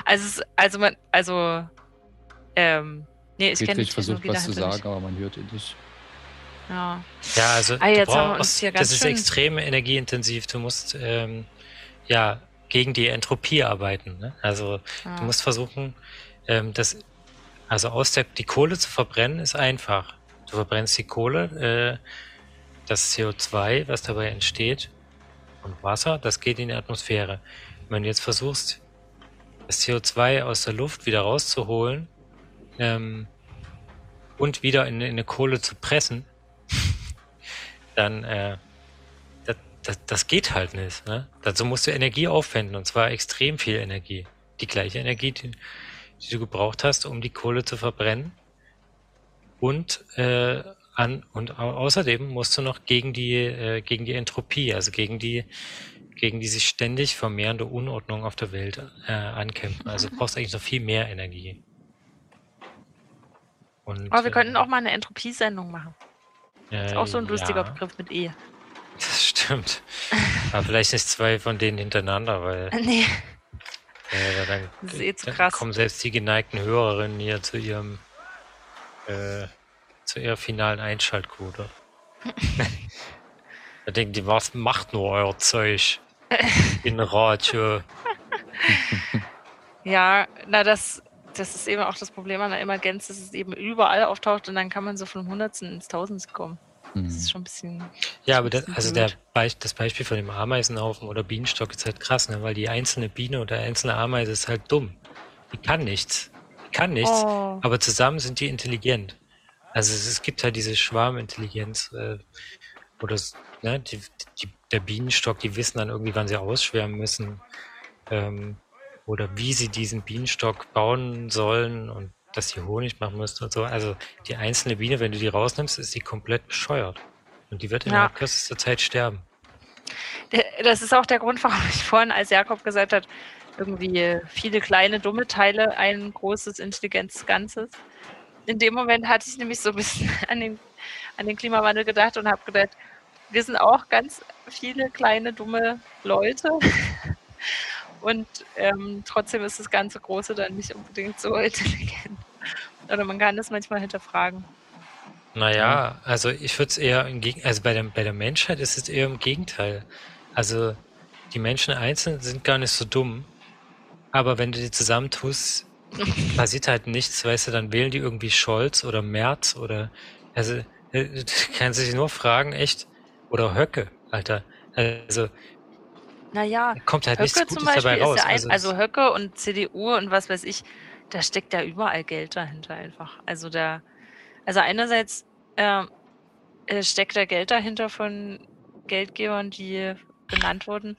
Also, es, also man, also, ähm, nee, ich kenne versucht Technologie was zu sagen, aber man hört ihn nicht. Ja. Ja, also Ah, jetzt haben wir uns brauchst, hier ganz das ist schön- extrem energieintensiv. Du musst ähm, ja gegen die Entropie arbeiten. Ne? Also Ja. du musst versuchen, ähm, das, also aus der die Kohle zu verbrennen, ist einfach. Du verbrennst die Kohle, äh, das CO2, was dabei entsteht, und Wasser, das geht in die Atmosphäre. Wenn du jetzt versuchst, das CO2 aus der Luft wieder rauszuholen ähm, und wieder in, in eine Kohle zu pressen, dann äh, das, das, das geht halt nicht. Ne? Dazu musst du Energie aufwenden und zwar extrem viel Energie. Die gleiche Energie, die, die du gebraucht hast, um die Kohle zu verbrennen. Und äh, an und au außerdem musst du noch gegen die äh, gegen die Entropie, also gegen die gegen die sich ständig vermehrende Unordnung auf der Welt äh, ankämpfen. Also brauchst eigentlich noch viel mehr Energie. Und, Aber wir äh, könnten auch mal eine Entropiesendung machen. Ist auch so ein äh, lustiger ja. Begriff mit E. Das stimmt. Aber vielleicht nicht zwei von denen hintereinander, weil Nee. äh, dann, Das ist eh zu dann krass. kommen selbst die geneigten Hörerinnen hier zu ihrem äh, zu ihrer finalen Einschaltquote. da denken die, was macht nur euer Zeug in Radio? Ja, na, das, das ist eben auch das Problem an der Emergenz, dass es eben überall auftaucht und dann kann man so von Hundertsten ins Tausendste kommen. Das ist schon ein bisschen. Ja, aber das, also der. Be das Beispiel von dem Ameisenhaufen oder Bienenstock ist halt krass, ne? weil die einzelne Biene oder einzelne Ameise ist halt dumm. Die kann nichts. Die kann nichts, Oh. aber zusammen sind die intelligent. Also es, es gibt halt diese Schwarmintelligenz, äh, oder ne, die, die, der Bienenstock, die wissen dann irgendwie, wann sie ausschwärmen müssen. Ähm, oder wie sie diesen Bienenstock bauen sollen und dass sie Honig machen müssen und so. Also die einzelne Biene, wenn du die rausnimmst, ist sie komplett bescheuert. Und die wird Ja. innerhalb kürzester Zeit sterben. Das ist auch der Grund, warum ich vorhin, als Jakob gesagt hat, irgendwie viele kleine dumme Teile, ein großes intelligentes Ganzes. In dem Moment hatte ich nämlich so ein bisschen an den, an den Klimawandel gedacht und habe gedacht, wir sind auch ganz viele kleine dumme Leute. Und ähm, trotzdem ist das ganze Große dann nicht unbedingt so intelligent. Oder man kann das manchmal hinterfragen. Naja, also ich würde es eher im Gegen also bei der, bei der Menschheit ist es eher im Gegenteil. Also die Menschen einzeln sind gar nicht so dumm, aber wenn du die zusammentust, passiert halt nichts, weißt du, dann wählen die irgendwie Scholz oder Merz oder also äh, du kannst dich nur fragen, echt, oder Höcke, Alter. Also Naja, kommt halt Höcke zum Beispiel raus. ist ja ein, Also, also Höcke und CDU und was weiß ich, da steckt ja überall Geld dahinter einfach. Also da, also einerseits ähm, äh, steckt da Geld dahinter von Geldgebern, die benannt wurden.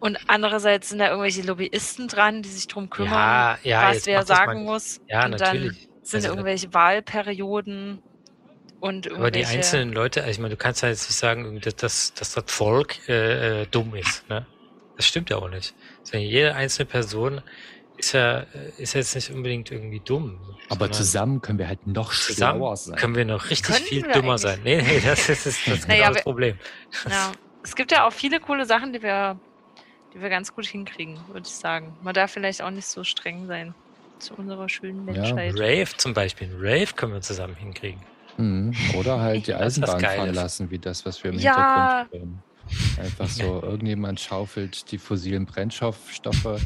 Und andererseits sind da irgendwelche Lobbyisten dran, die sich drum kümmern, Ja, ja, was wer sagen muss. Ja, und natürlich. dann sind Also, irgendwelche Wahlperioden und Aber die einzelnen Leute, also ich meine, du kannst ja jetzt nicht sagen, dass, dass, dass das Volk äh, äh, dumm ist. Ne? Das stimmt ja auch nicht. Also jede einzelne Person ist ja äh, ist jetzt nicht unbedingt irgendwie dumm. Aber zusammen können wir halt noch schlauer sein. können wir noch richtig Können viel wir dümmer eigentlich. sein. Nee, nee, das ist, das ist, das ist Naja, genau das Problem. Ja, es gibt ja auch viele coole Sachen, die wir, die wir ganz gut hinkriegen, würde ich sagen. Man darf vielleicht auch nicht so streng sein zu unserer schönen Menschheit. Rave zum Beispiel. Rave können wir zusammen hinkriegen. Mhm. Oder halt die Eisenbahn fahren lassen, wie das, was wir im Ja. Hintergrund hören. Einfach so, irgendjemand schaufelt die fossilen Brennstoffstoffe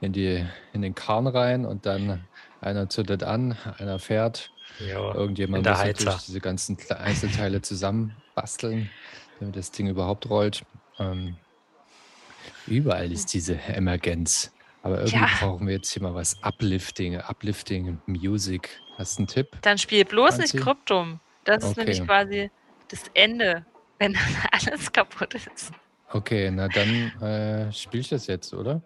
in, die, in den Kahn rein und dann einer zündet an, einer fährt. Ja, Irgendjemand muss natürlich diese ganzen Einzelteile zusammenbasteln, damit das Ding überhaupt rollt. Ähm, überall ist diese Emergenz. Aber irgendwie Ja. brauchen wir jetzt hier mal was Uplifting, Uplifting Music. Hast du einen Tipp? Dann spiel bloß nicht Franzi? Kryptum. Das ist Okay. nämlich quasi das Ende, wenn dann alles kaputt ist. Okay, na dann äh, spiele ich das jetzt, oder?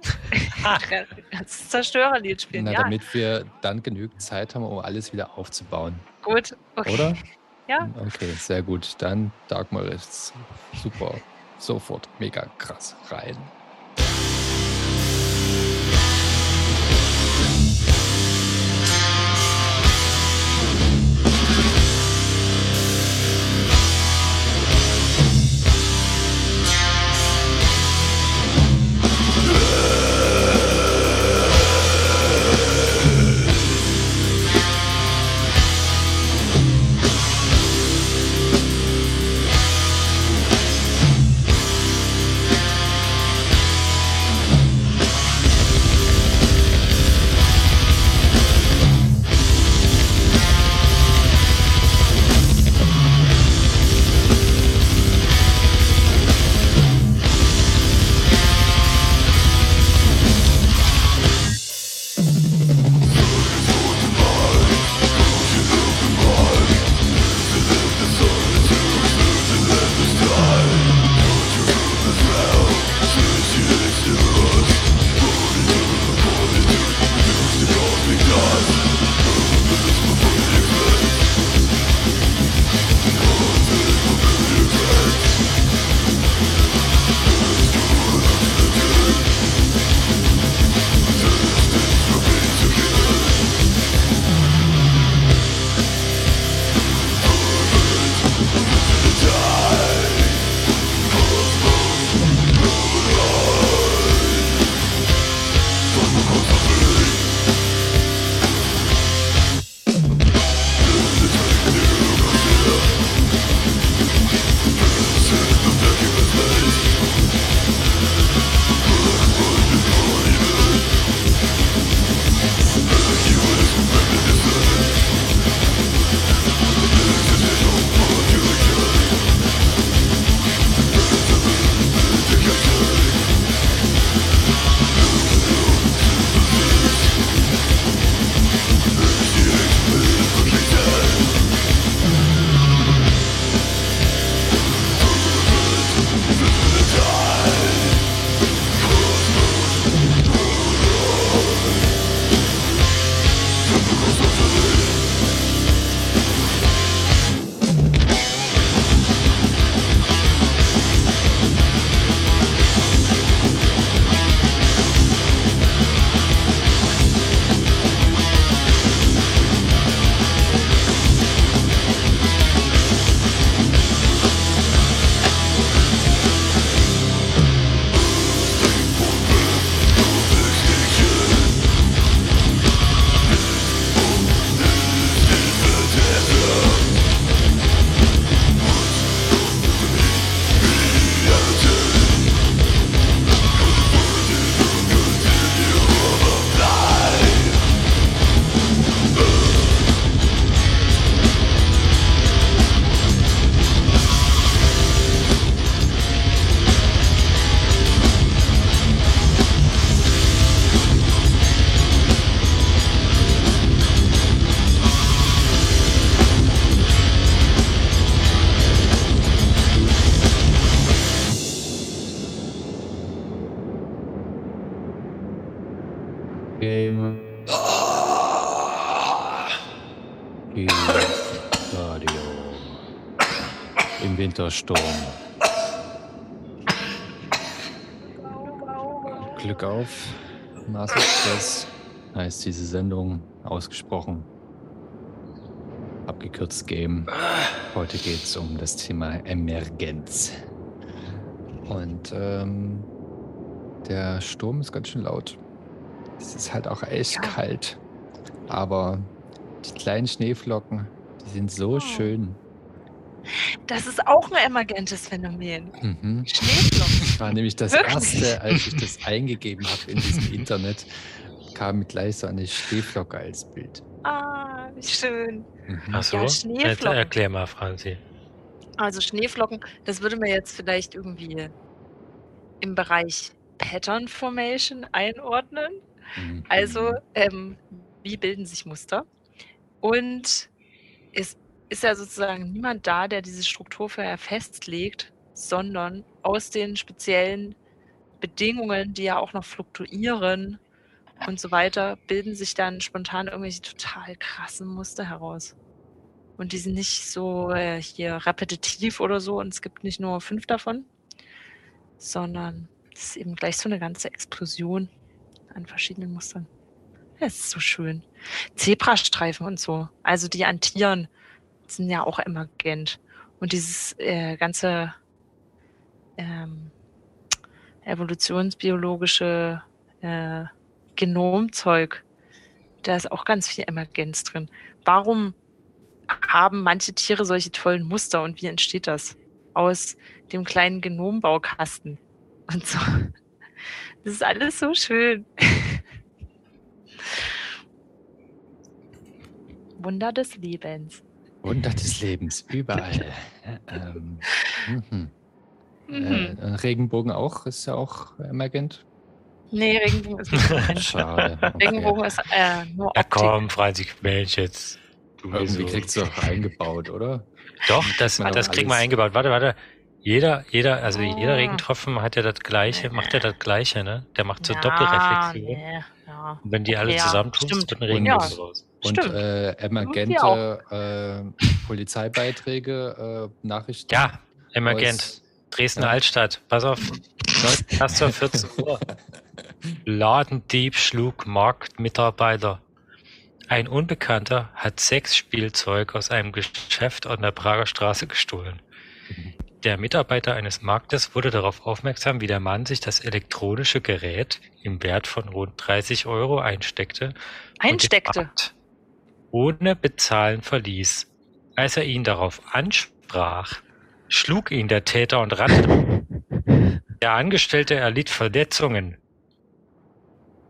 Das Zerstörerlied spielen, Na, ja. damit wir dann genügend Zeit haben, um alles wieder aufzubauen. Gut, okay. Oder? Ja. Okay, sehr gut. Dann Dagmar ist super. Sofort mega krass rein. Wintersturm. Glück auf. Mars Express heißt diese Sendung ausgesprochen. Abgekürzt Game. Heute geht es um das Thema Emergenz. Und ähm, der Sturm ist ganz schön laut. Es ist halt auch echt kalt. Aber die kleinen Schneeflocken, die sind so schön. Das ist auch ein emergentes Phänomen. Mhm. Schneeflocken. Das war nämlich das Wirklich? erste, als ich das eingegeben habe in diesem Internet, kam gleich so eine Schneeflocke als Bild. Ah, wie schön. Mhm. Ach so? Ja, Jetzt Schneeflocken. erklär mal, Franzi. Also Schneeflocken, das würde man jetzt vielleicht irgendwie im Bereich Pattern Formation einordnen. Mhm. Also, ähm, wie bilden sich Muster? Und es ist ja sozusagen niemand da, der diese Struktur vorher festlegt, sondern aus den speziellen Bedingungen, die ja auch noch fluktuieren und so weiter, bilden sich dann spontan irgendwelche total krassen Muster heraus. Und die sind nicht so äh, hier repetitiv oder so und es gibt nicht nur fünf davon, sondern es ist eben gleich so eine ganze Explosion an verschiedenen Mustern. Es ist so schön. Zebrastreifen und so. Also die an Tieren sind ja auch emergent. Und dieses äh, ganze ähm, evolutionsbiologische äh, Genomzeug, da ist auch ganz viel Emergenz drin. Warum haben manche Tiere solche tollen Muster und wie entsteht das? Aus dem kleinen Genombaukasten und so. Das ist alles so schön. Wunder des Lebens. Wunder des Lebens, überall. ähm, mhm. Mhm. Äh, Regenbogen auch, ist ja auch emergent. Nee, Regenbogen ist nicht emergent. Schade. Okay. Regenbogen ist äh, nur Ja, Optik. komm, Franzi, Mensch, jetzt. Du Irgendwie so. kriegst du auch eingebaut, oder? Doch, das, das doch kriegen wir eingebaut. Warte, warte. Jeder, jeder, also jeder Ah. Regentropfen hat ja das gleiche, macht ja das gleiche, ne? Der macht so Ja, Doppelreflexion. nee, ja. Und wenn die alle Ja, zusammentust, stimmt. wird ein Regenbogen Ja. Und äh, emergente äh, Polizeibeiträge, äh, Nachrichten. Ja, emergent. Dresden Ja. Altstadt. Pass auf. Erst um 14 Uhr. Ladendieb schlug Marktmitarbeiter. Ein Unbekannter hat Sexspielzeug aus einem Geschäft an der Prager Straße gestohlen. Der Mitarbeiter eines Marktes wurde darauf aufmerksam, wie der Mann sich das elektronische Gerät im Wert von rund 30 Euro einsteckte und den Einsteckte. Markt ohne Bezahlen verließ. Als er ihn darauf ansprach, schlug ihn der Täter und rannte. Der Angestellte erlitt Verletzungen.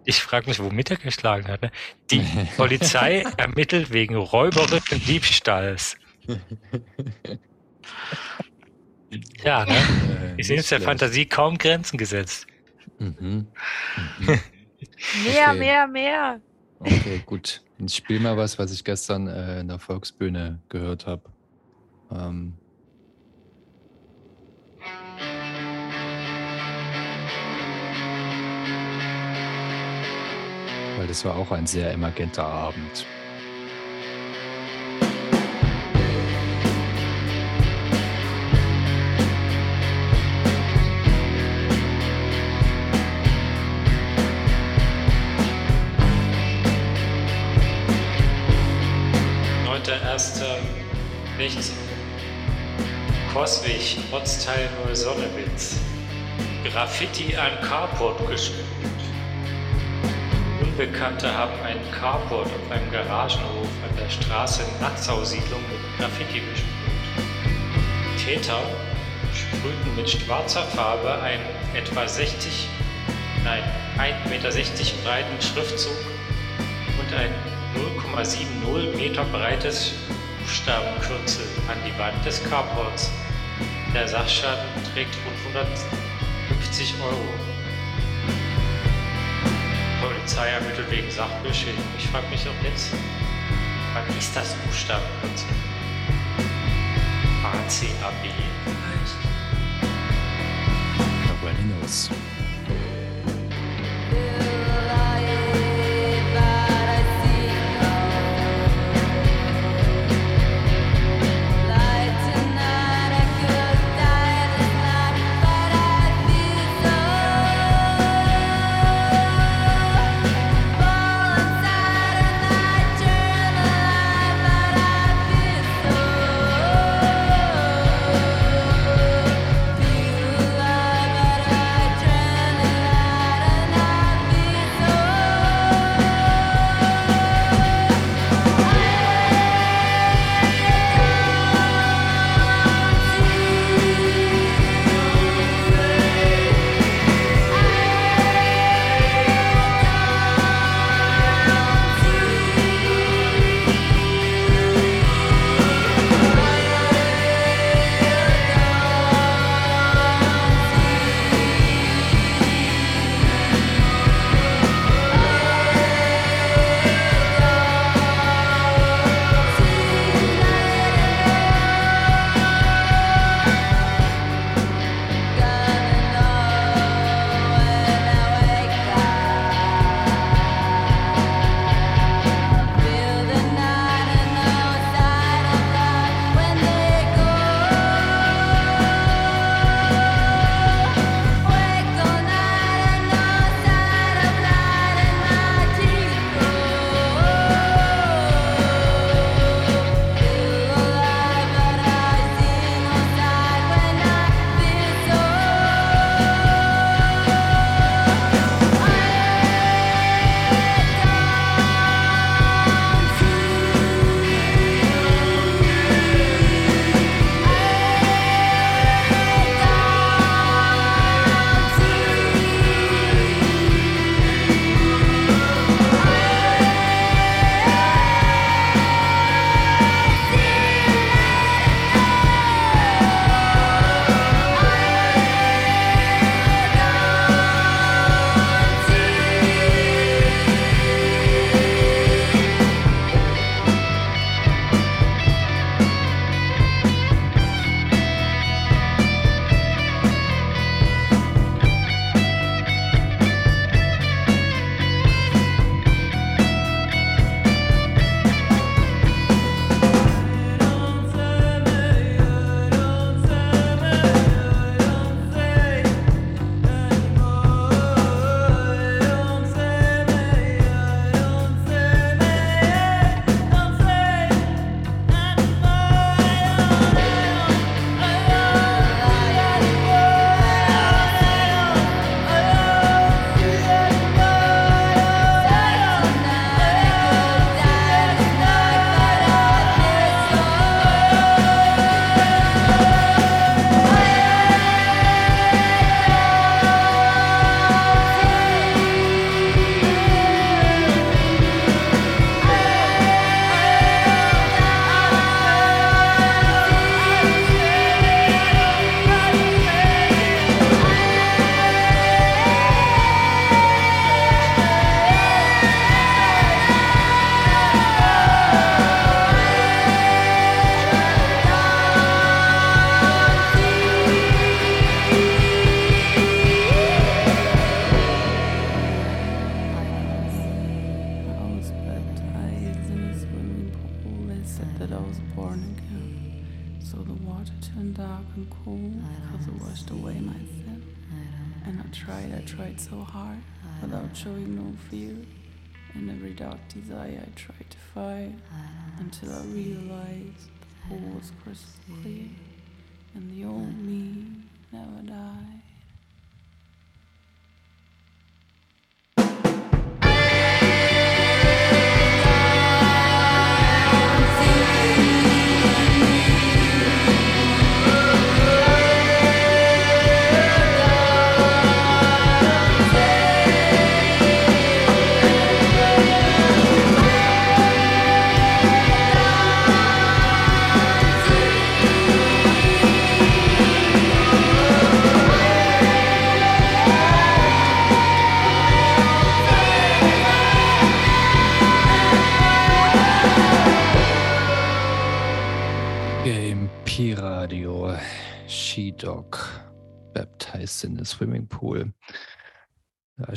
Ich frage mich, womit er geschlagen hat. Ne? Die Polizei ermittelt wegen räuberischen Diebstahls. Ja, ne? Äh, Ich sehe jetzt der. Fantasie kaum Grenzen gesetzt. Mhm. Mehr, Okay. mehr, mehr. Okay, gut. Ich spiele mal was, was ich gestern äh, in der Volksbühne gehört habe. Ähm, weil das war auch ein sehr emergenter Abend. Licht. Koswig, Ortsteil Neusonnewitz. Graffiti an Carport gesprüht. Unbekannte haben einen Carport auf einem Garagenhof an der Straße Natzau-Siedlung mit Graffiti besprüht. Täter sprühten mit schwarzer Farbe einen etwa 60, nein, 1,60 Meter breiten Schriftzug und ein 0,70 Meter breites Buchstabenkürzel an die Wand des Carports. Der Sachschaden beträgt rund 150 Euro. Polizei ermittelt wegen Sachbeschädigung. Ich frage mich auch jetzt, wann ist das Buchstabenkürzel? ACAB vielleicht? Nobody knows.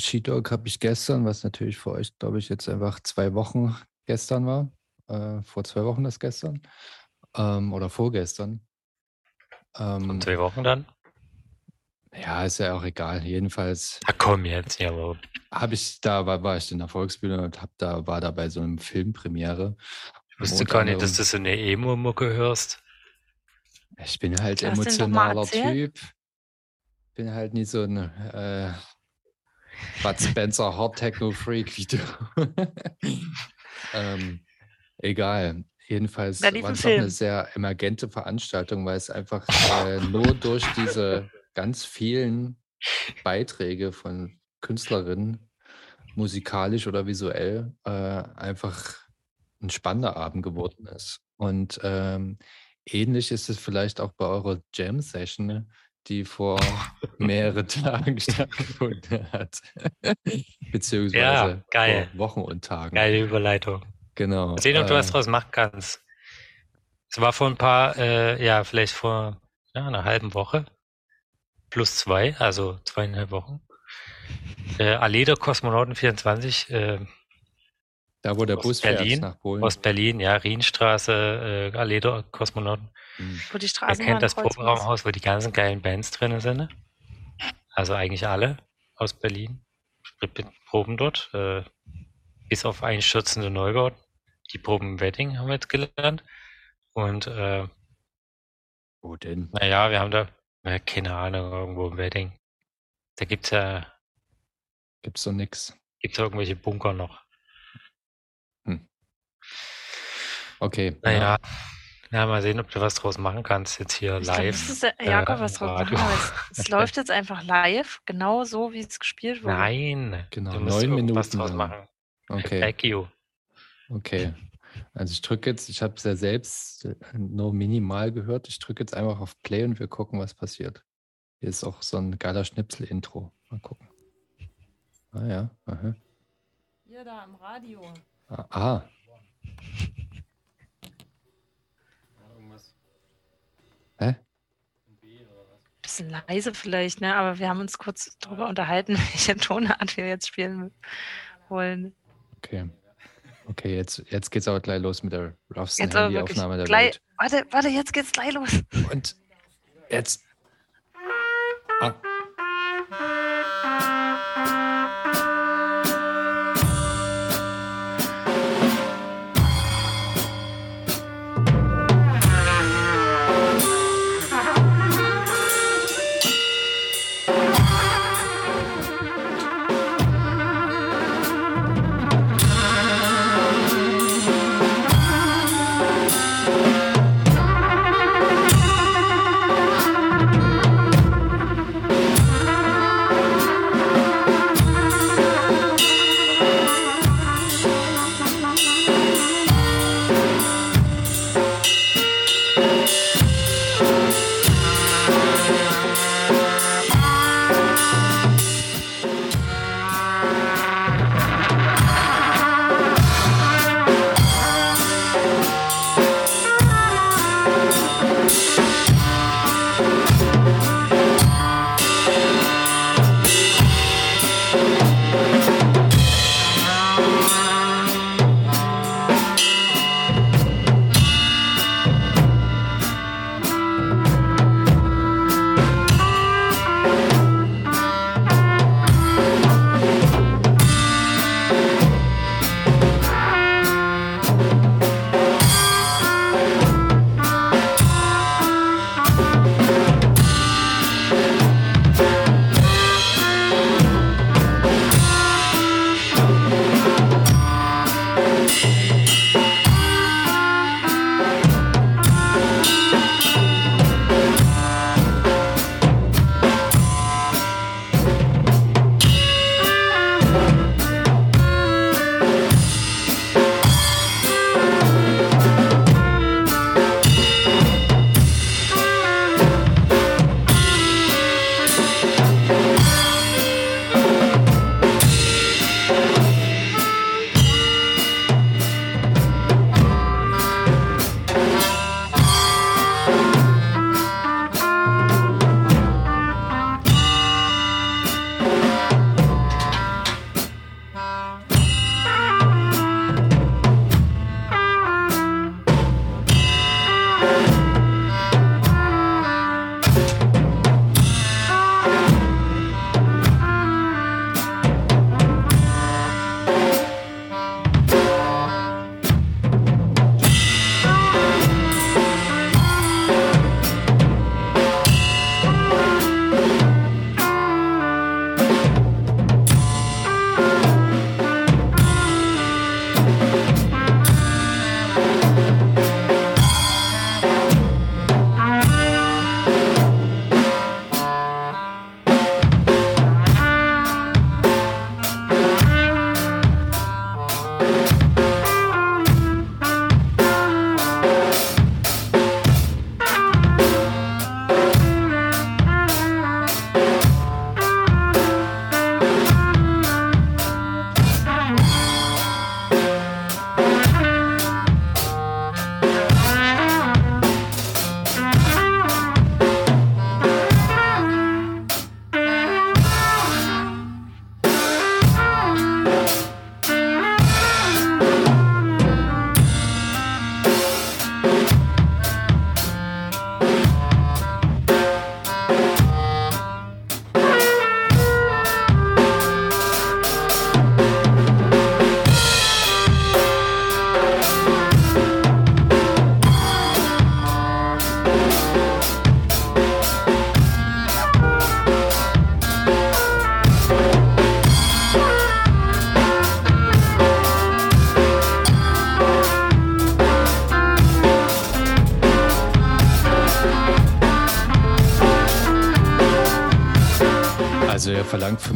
Ja, She-Dog habe ich gestern, was natürlich für euch, glaube ich, jetzt einfach zwei Wochen gestern war. Äh, vor zwei Wochen das gestern. Ähm, oder vorgestern. Ähm, Und zwei Wochen dann? Ja, ist ja auch egal. Jedenfalls. Na komm jetzt, jawohl. Habe ich da, war, war ich in der Volksbühne und hab da, war da bei so einem Filmpremiere. Ich wusste gar nicht, dass du so eine Emo-Mucke hörst. Ich bin halt mal emotionaler. Typ. Bin halt nie so ein äh, Bud Spencer Hard Techno Freak du. ähm, egal. Jedenfalls war es eine sehr emergente Veranstaltung, weil es einfach äh, nur durch diese ganz vielen Beiträge von Künstlerinnen, musikalisch oder visuell, äh, einfach ein spannender Abend geworden ist. Und ähm, ähnlich ist es vielleicht auch bei eurer Jam-Session, ne, die vor mehreren Tagen stattgefunden hat. Beziehungsweise Ja, geil. vor Wochen und Tagen. Geile Überleitung. Genau. Sehen, ob du was äh, draus machen kannst. Es war vor ein paar, äh, ja, vielleicht vor ja, einer halben Woche. Plus zwei, also zweieinhalb Wochen. Äh, Allee der Kosmonauten 24, äh, Da, wo der aus Bus fährt Berlin, nach Polen. Ost-Berlin, ja, Rienstraße, äh, Allee der Kosmonauten. Wo die Straßenbahn kennt das. Proberaumhaus, wo die ganzen geilen Bands drin sind? ne? Also eigentlich alle aus Berlin. Wir proben dort, äh, bis auf einstürzende Neubauten. Die proben im Wedding, haben wir jetzt gelernt. Und äh, Wo denn? naja, wir haben da, äh, keine Ahnung, irgendwo im Wedding. Da gibt's ja, Gibt's so nix. gibt's ja irgendwelche Bunker noch. Okay. Naja, ja, mal sehen, ob du was draus machen kannst jetzt hier Ich live. das ist der Jakob, äh, was draus machen. Radio. aber Es, es läuft jetzt einfach live, genau so, wie es gespielt wurde. Nein, Genau, du musst neun Minuten draus lang. machen. Okay. Thank you. Okay. Also ich drücke jetzt, ich habe es ja selbst äh, nur minimal gehört. Ich drücke jetzt einfach auf Play und wir gucken, was passiert. Hier ist auch so ein geiler Schnipsel-Intro. Mal gucken. Ah ja. Aha. Hier da im Radio. Ah, ah. Bisschen leise vielleicht, ne? Aber wir haben uns kurz darüber unterhalten, welche Tonart wir jetzt spielen wollen. Okay. Okay, jetzt, jetzt geht's aber gleich los mit der roughsten Jetzt aber wirklich Handyaufnahme der gleich. Welt. Warte, warte, jetzt geht's gleich los. Und jetzt. Ah.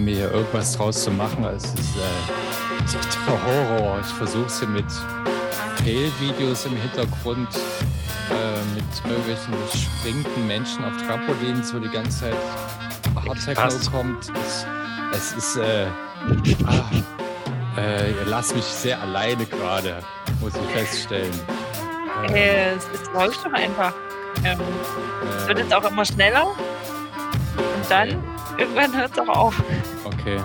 Mir, hier irgendwas draus zu machen. Es ist, äh, es ist der Horror. Ich versuche sie mit Fail-Videos im Hintergrund, äh, mit irgendwelchen springenden Menschen auf Trampolins, wo die ganze Zeit Hard Techno Passt. kommt. Es, es ist, äh, ah, äh, ihr lasst mich sehr alleine gerade, muss ich feststellen. Äh, es, es läuft doch einfach. Ähm, es wird Äh, jetzt auch immer schneller. Und dann irgendwann hört es auch auf. Okay,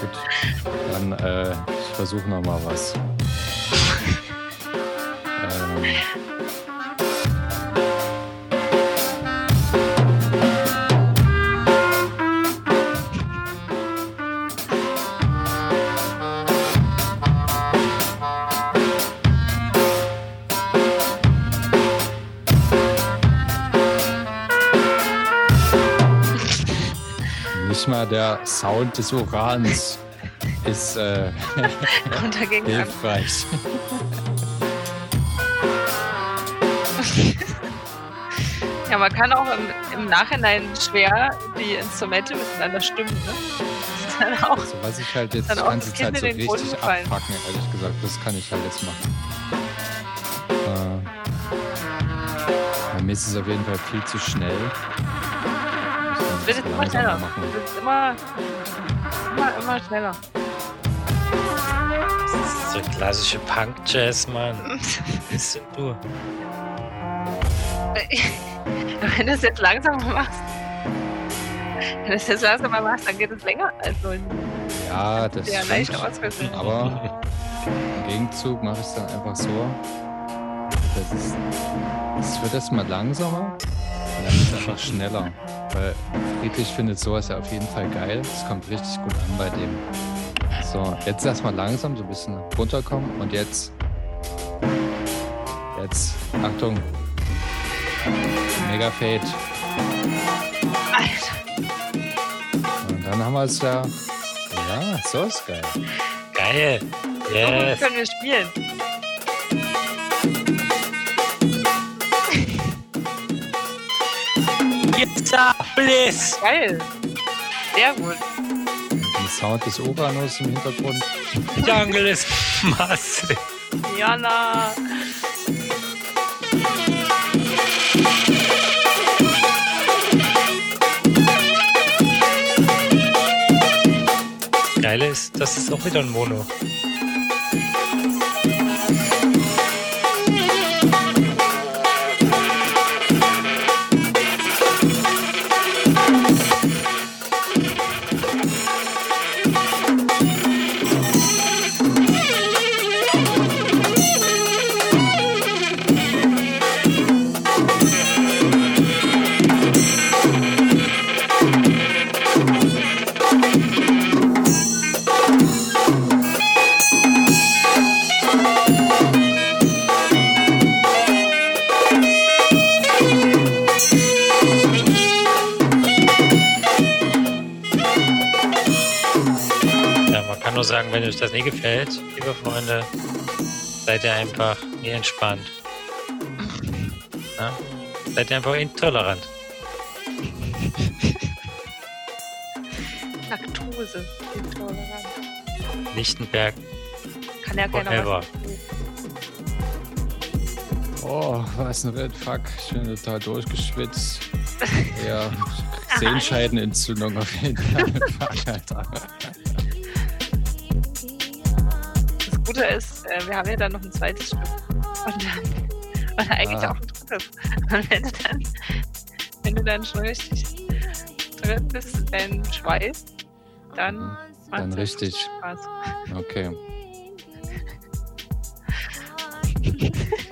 gut. Dann, äh, ich versuche nochmal was. Der Sound des Urans ist äh, hilfreich. Ja, man kann auch im, im Nachhinein schwer die Instrumente miteinander stimmen. Ne? Dann auch, Also was ich halt jetzt die ganze Zeit so richtig abpacken, ehrlich gesagt, das kann ich halt jetzt machen. Äh, bei mir ist es auf jeden Fall viel zu schnell. Es wird jetzt immer schneller. Es wird immer, immer, immer schneller. Das ist so klassische Punk-Jazz, Mann. Bist denn du? Wenn du es jetzt langsamer machst, wenn du es jetzt langsamer machst, dann geht es länger. Also Ja, das sehr leicht stimmt. ausgeschnitten. Aber im Gegenzug mache ich es dann einfach so. Das ist, es wird erstmal langsamer und dann ist es einfach schneller. Weil Friedrich findet sowas ja auf jeden Fall geil. Das kommt richtig gut an bei dem. So, jetzt erstmal langsam, so ein bisschen runterkommen und jetzt. Jetzt, Achtung. Mega Fade. Und dann haben wir es ja. Ja, so ist geil. Geil. So Yes. können wir spielen. Pizza Bliss. Geil. Sehr gut. Den Sound des Uranus im Hintergrund. Jungle ist massiv. Jana. Geile ist, das ist auch wieder ein Mono. Sagen, wenn euch das nie gefällt, liebe Freunde, seid ihr einfach nie entspannt. Ja? Seid ihr einfach intolerant. Laktose. Intolerant. Lichtenberg Kann ja keiner forever. was. Oh, was ein Fuck. Ich bin total durchgeschwitzt. Ja, Sehenscheidenentzündung auf jeden Fall. Gute ist, äh, wir haben ja dann noch ein zweites Stück. Und dann, und eigentlich Ah. auch ein drittes. Und wenn du dann, wenn du dann schon richtig drin bist, dann macht's Dann halt richtig. Spaß. Okay.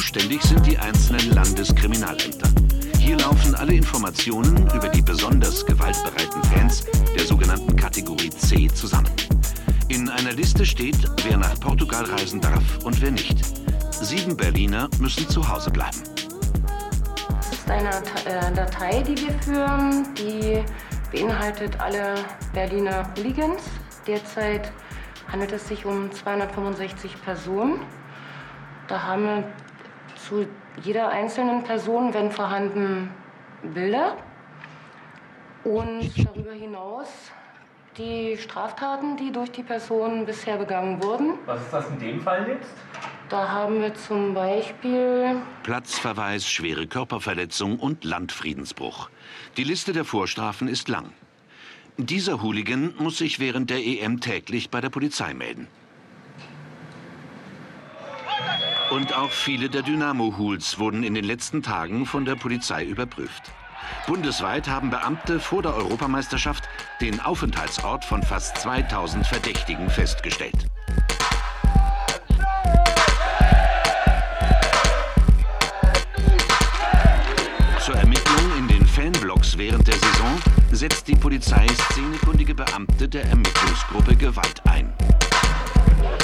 Zuständig sind die einzelnen Landeskriminalämter. Hier laufen alle Informationen über die besonders gewaltbereiten Fans der sogenannten Kategorie C zusammen. In einer Liste steht, wer nach Portugal reisen darf und wer nicht. Sieben Berliner müssen zu Hause bleiben. Das ist eine äh, Datei, die wir führen, die beinhaltet alle Berliner Hooligans. Derzeit handelt es sich um 265 Personen. Da haben wir jeder einzelnen Person, wenn vorhanden, Bilder. Und darüber hinaus die Straftaten, die durch die Person bisher begangen wurden. Was ist das in dem Fall jetzt? Da haben wir zum Beispiel Platzverweis, schwere Körperverletzung und Landfriedensbruch. Die Liste der Vorstrafen ist lang. Dieser Hooligan muss sich während der EM täglich bei der Polizei melden. Und auch viele der Dynamo-Hools wurden in den letzten Tagen von der Polizei überprüft. Bundesweit haben Beamte vor der Europameisterschaft den Aufenthaltsort von fast 2000 Verdächtigen festgestellt. Zur Ermittlung in den Fanblocks während der Saison setzt die Polizei szenekundige Beamte der Ermittlungsgruppe Gewalt ein.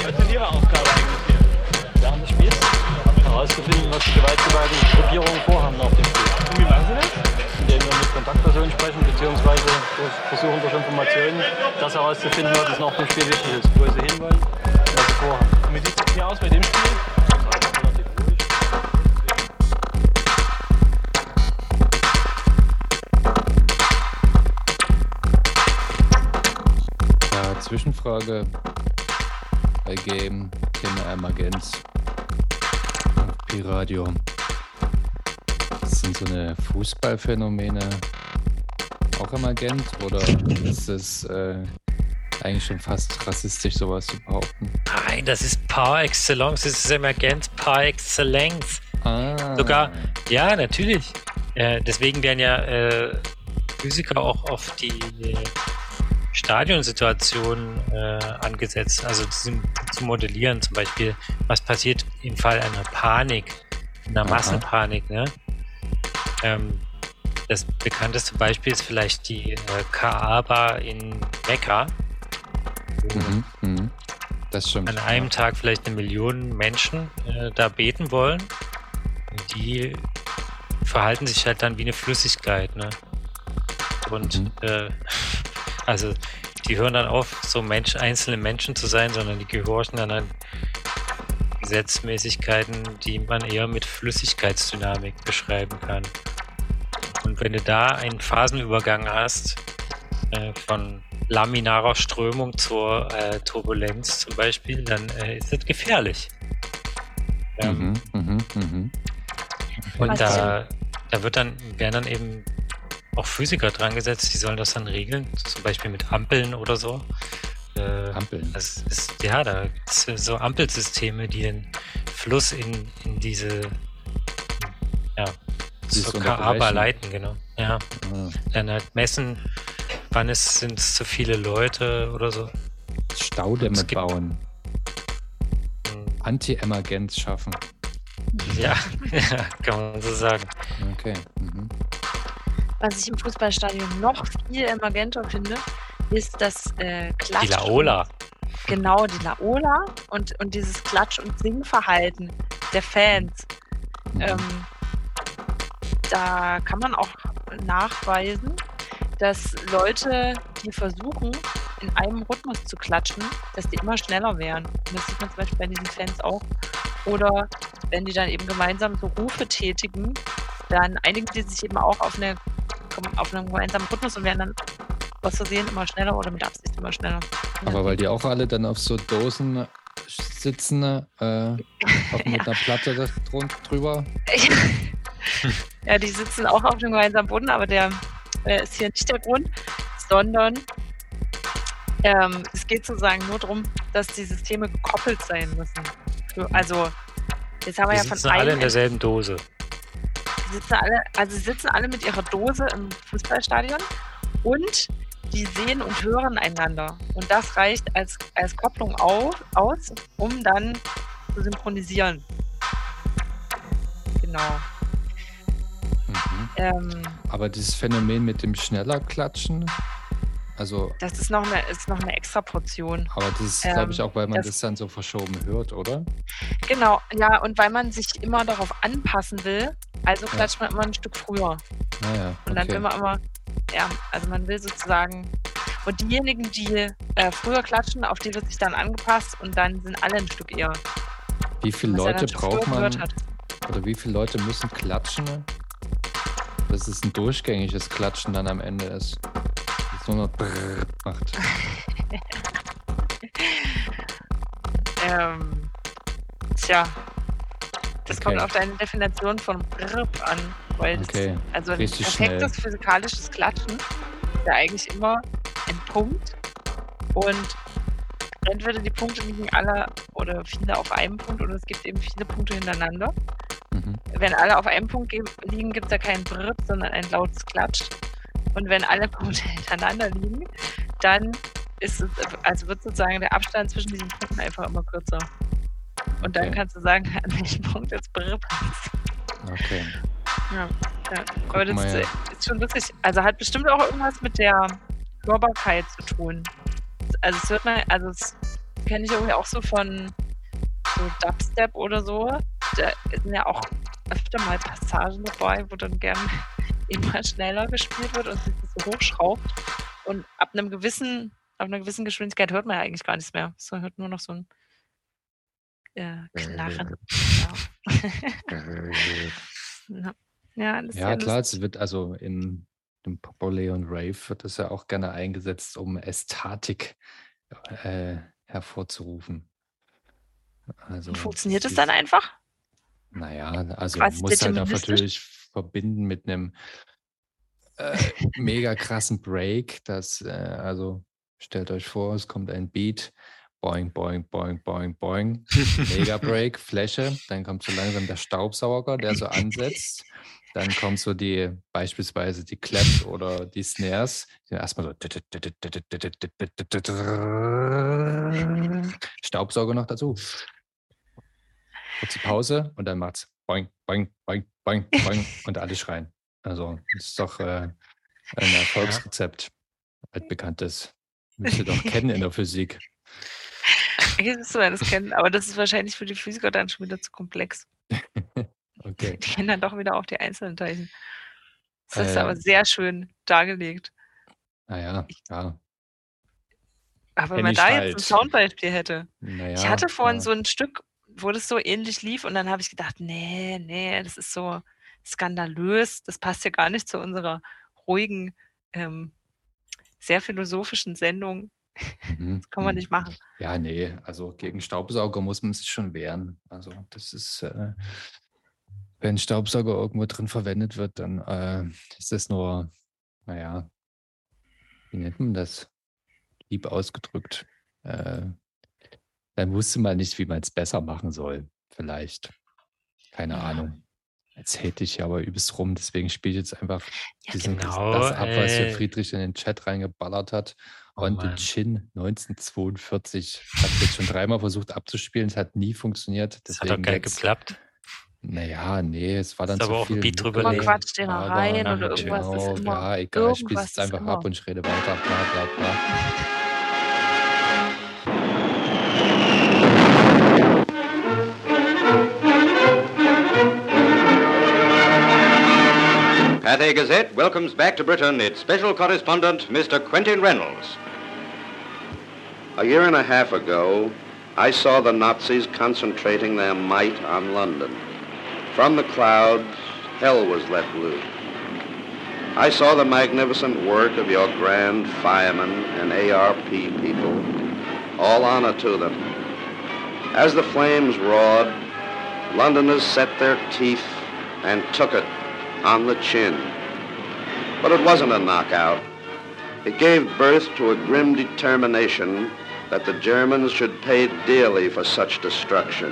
Was ist Ihre Aufgabe eigentlich hier? Während des Spiels? Herauszufinden, was die gewaltgewaltigen Gruppierungen vorhaben auf dem Spiel. Und wie machen Sie das? Indem wir mit Kontaktpersonen sprechen, beziehungsweise durch, versuchen durch Informationen, das herauszufinden, was es nach dem Spiel wichtig ist, wo sie hinwollen und was sie vorhaben. Und wie sieht es hier aus bei dem Spiel? Ja, Zwischenfrage bei Game, Thema Emergenz auf Pi-Radio. Sind so eine Fußballphänomene auch emergent oder ist es äh, eigentlich schon fast rassistisch, sowas zu behaupten? Nein, das ist par excellence, das ist Emergenz par excellence. Ah. Sogar, ja, natürlich. Äh, deswegen werden ja äh, Physiker auch auf die äh, Stadionsituation äh, angesetzt, also zum, zu modellieren, zum Beispiel, was passiert im Fall einer Panik, einer Aha. Massenpanik, ne? Ähm, das bekannteste Beispiel ist vielleicht die äh, Kaaba in Mekka, Mhm, mhm. Das stimmt. an einem Tag vielleicht eine Million Menschen äh, da beten wollen. Die verhalten sich halt dann wie eine Flüssigkeit, ne? Und Mhm. äh, also die hören dann auf, so Mensch, einzelne Menschen zu sein, sondern die gehorchen dann an Gesetzmäßigkeiten, die man eher mit Flüssigkeitsdynamik beschreiben kann. Und wenn du da einen Phasenübergang hast, äh, von laminarer Strömung zur äh, Turbulenz zum Beispiel, dann äh, ist das gefährlich. Ähm, Mhm, mhm, mhm. und da, da wird dann, werden dann eben auch Physiker dran gesetzt, die sollen das dann regeln, zum Beispiel mit Ampeln oder so. Äh, Ampeln. Das ist, ja, da gibt's so Ampelsysteme, die den Fluss in, in diese ja, zur Kaaba leiten, genau. Ja. Ah. Dann halt messen, wann sind es zu viele Leute oder so. Staudämme Es gibt- bauen. Anti-Emergenz schaffen. Ja, ja, kann man so sagen. Okay. Mhm. Was ich im Fußballstadion noch viel emergenter finde, ist das äh, Klatsch. Die Laola. Genau, die Laola und, und dieses Klatsch- und Singverhalten der Fans. Ähm, da kann man auch nachweisen, dass Leute, die versuchen, in einem Rhythmus zu klatschen, dass die immer schneller werden. Und das sieht man zum Beispiel bei diesen Fans auch. Oder wenn die dann eben gemeinsam so Rufe tätigen, dann einigen die sich eben auch auf, eine, auf einen gemeinsamen Rhythmus und werden dann aus Versehen immer schneller oder mit Absicht immer schneller. Aber weil die auch alle dann auf so Dosen sitzen, äh, auch mit einer Platte drüber. Ja, die sitzen auch auf dem gemeinsamen Boden, aber der äh, ist hier nicht der Grund, sondern ähm, es geht sozusagen nur darum, dass die Systeme gekoppelt sein müssen. Für, also, jetzt haben wir Die ja von sitzen alle in einem derselben Dose. Sitzen alle, also sie sitzen alle mit ihrer Dose im Fußballstadion und die sehen und hören einander. Und das reicht als, als Kopplung auf, aus, um dann zu synchronisieren. Genau. Ähm, Aber dieses Phänomen mit dem schneller Klatschen, also, das ist noch eine, ist noch eine extra Portion. aber das ist, Ähm, glaube ich, auch, weil man das- das, dann so verschoben hört, oder? Genau, ja, und weil man sich immer darauf anpassen will, also klatscht man immer ein Stück früher. Naja, Und dann okay. will man immer, ja, also man will sozusagen. Und diejenigen, die äh, früher klatschen, auf die wird sich dann angepasst und dann sind alle ein Stück eher. Wie viele Leute braucht man, oder wie viele Leute müssen klatschen, dass es ein durchgängiges Klatschen dann am Ende ist? Das nur noch brrr macht. Ähm, tja, das kommt Okay. auf deine Definition von Brrp an. Weil das, Okay, also ein richtig perfektes schnell. physikalisches Klatschen ist ja eigentlich immer ein Punkt und entweder die Punkte liegen alle oder viele auf einem Punkt oder es gibt eben viele Punkte hintereinander. Mhm. Wenn alle auf einem Punkt ge- liegen, gibt es ja keinen Brrp, sondern ein lautes Klatsch. Und wenn alle Punkte hintereinander liegen, dann ist es, also wird sozusagen der Abstand zwischen diesen Punkten einfach immer kürzer. Und dann Okay. kannst du sagen, an welchem Punkt jetzt ist. Okay. Ja, ja. aber das mal, ist, ja. äh, ist schon lustig. Also hat bestimmt auch irgendwas mit der Hörbarkeit zu tun. Also es hört man, also das kenne ich irgendwie auch so von so Dubstep oder so. Da sind ja auch öfter mal Passagen dabei, wo dann gern immer schneller gespielt wird und sich das so hochschraubt. Und ab einem gewissen, ab einer gewissen Geschwindigkeit hört man ja eigentlich gar nichts mehr. So hört nur noch so ein äh, Knarren. Ja. ja, das ist Ja, klar, lustig. es wird also in dem Popolay und Rave wird das ja auch gerne eingesetzt, um Ästhetik äh, hervorzurufen. Also, funktioniert es dann einfach? Naja, also Quasi muss halt auch natürlich verbinden mit einem äh, mega krassen Break. Das, äh, also stellt euch vor, es kommt ein Beat, boing, boing, boing, boing, boing, mega Break, Fläche, dann kommt so langsam der Staubsauger, der so ansetzt. Dann kommt so die, beispielsweise die Claps oder die Snares, die erstmal so Staubsauger noch dazu. Kurze Pause und dann macht's boing, boing, boing, boing, boing und alle schreien. Also, das ist doch äh, ein Erfolgsrezept, altbekanntes. Müsst ihr doch kennen in der Physik. Eigentlich müsste man das kennen, aber das ist wahrscheinlich für die Physiker dann schon wieder zu komplex. Okay. Die kennen dann doch wieder auch die einzelnen Teilchen. Das ist Äh, aber sehr schön dargelegt. Naja, ja. Aber wenn man da halt. jetzt ein Soundbeispiel hätte. Naja, ich hatte vorhin ja. so ein Stück, wo das so ähnlich lief und dann habe ich gedacht, nee, nee, das ist so skandalös, das passt ja gar nicht zu unserer ruhigen, ähm, sehr philosophischen Sendung. Mhm, Das kann man mhm. nicht machen. Ja, nee, also gegen Staubsauger muss man sich schon wehren. Also das ist, äh, wenn Staubsauger irgendwo drin verwendet wird, dann äh, ist das nur, naja, wie nennt man das? Lieb ausgedrückt. Äh, dann wusste man nicht, wie man es besser machen soll. Vielleicht. Keine Ahnung. Jetzt hätte ich ja aber übelst rum, deswegen spiele ich jetzt einfach Ja, diesen, genau, das ab, was hier. Friedrich in den Chat reingeballert hat. Oh On the Mann. Chin 1942. Hat jetzt schon dreimal versucht abzuspielen, es hat nie funktioniert. Das hat doch geil jetzt, geklappt. naja, nee, es war dann Ist zu aber auch ein viel Beat drüber. Man quatscht den aber rein oder irgendwas Genau, ist immer. ja, egal, ich spiele es einfach immer. ab und ich rede weiter, bla bla bla. Cathay Gazette welcomes back to Britain its special correspondent, Mr. Quentin Reynolds. A year and a half ago, I saw the Nazis concentrating their might on London. From the clouds, hell was let loose. I saw the magnificent work of your grand firemen and ARP people. All honor to them. As the flames roared, Londoners set their teeth and took it on the chin. But it wasn't a knockout. It gave birth to a grim determination that the Germans should pay dearly for such destruction.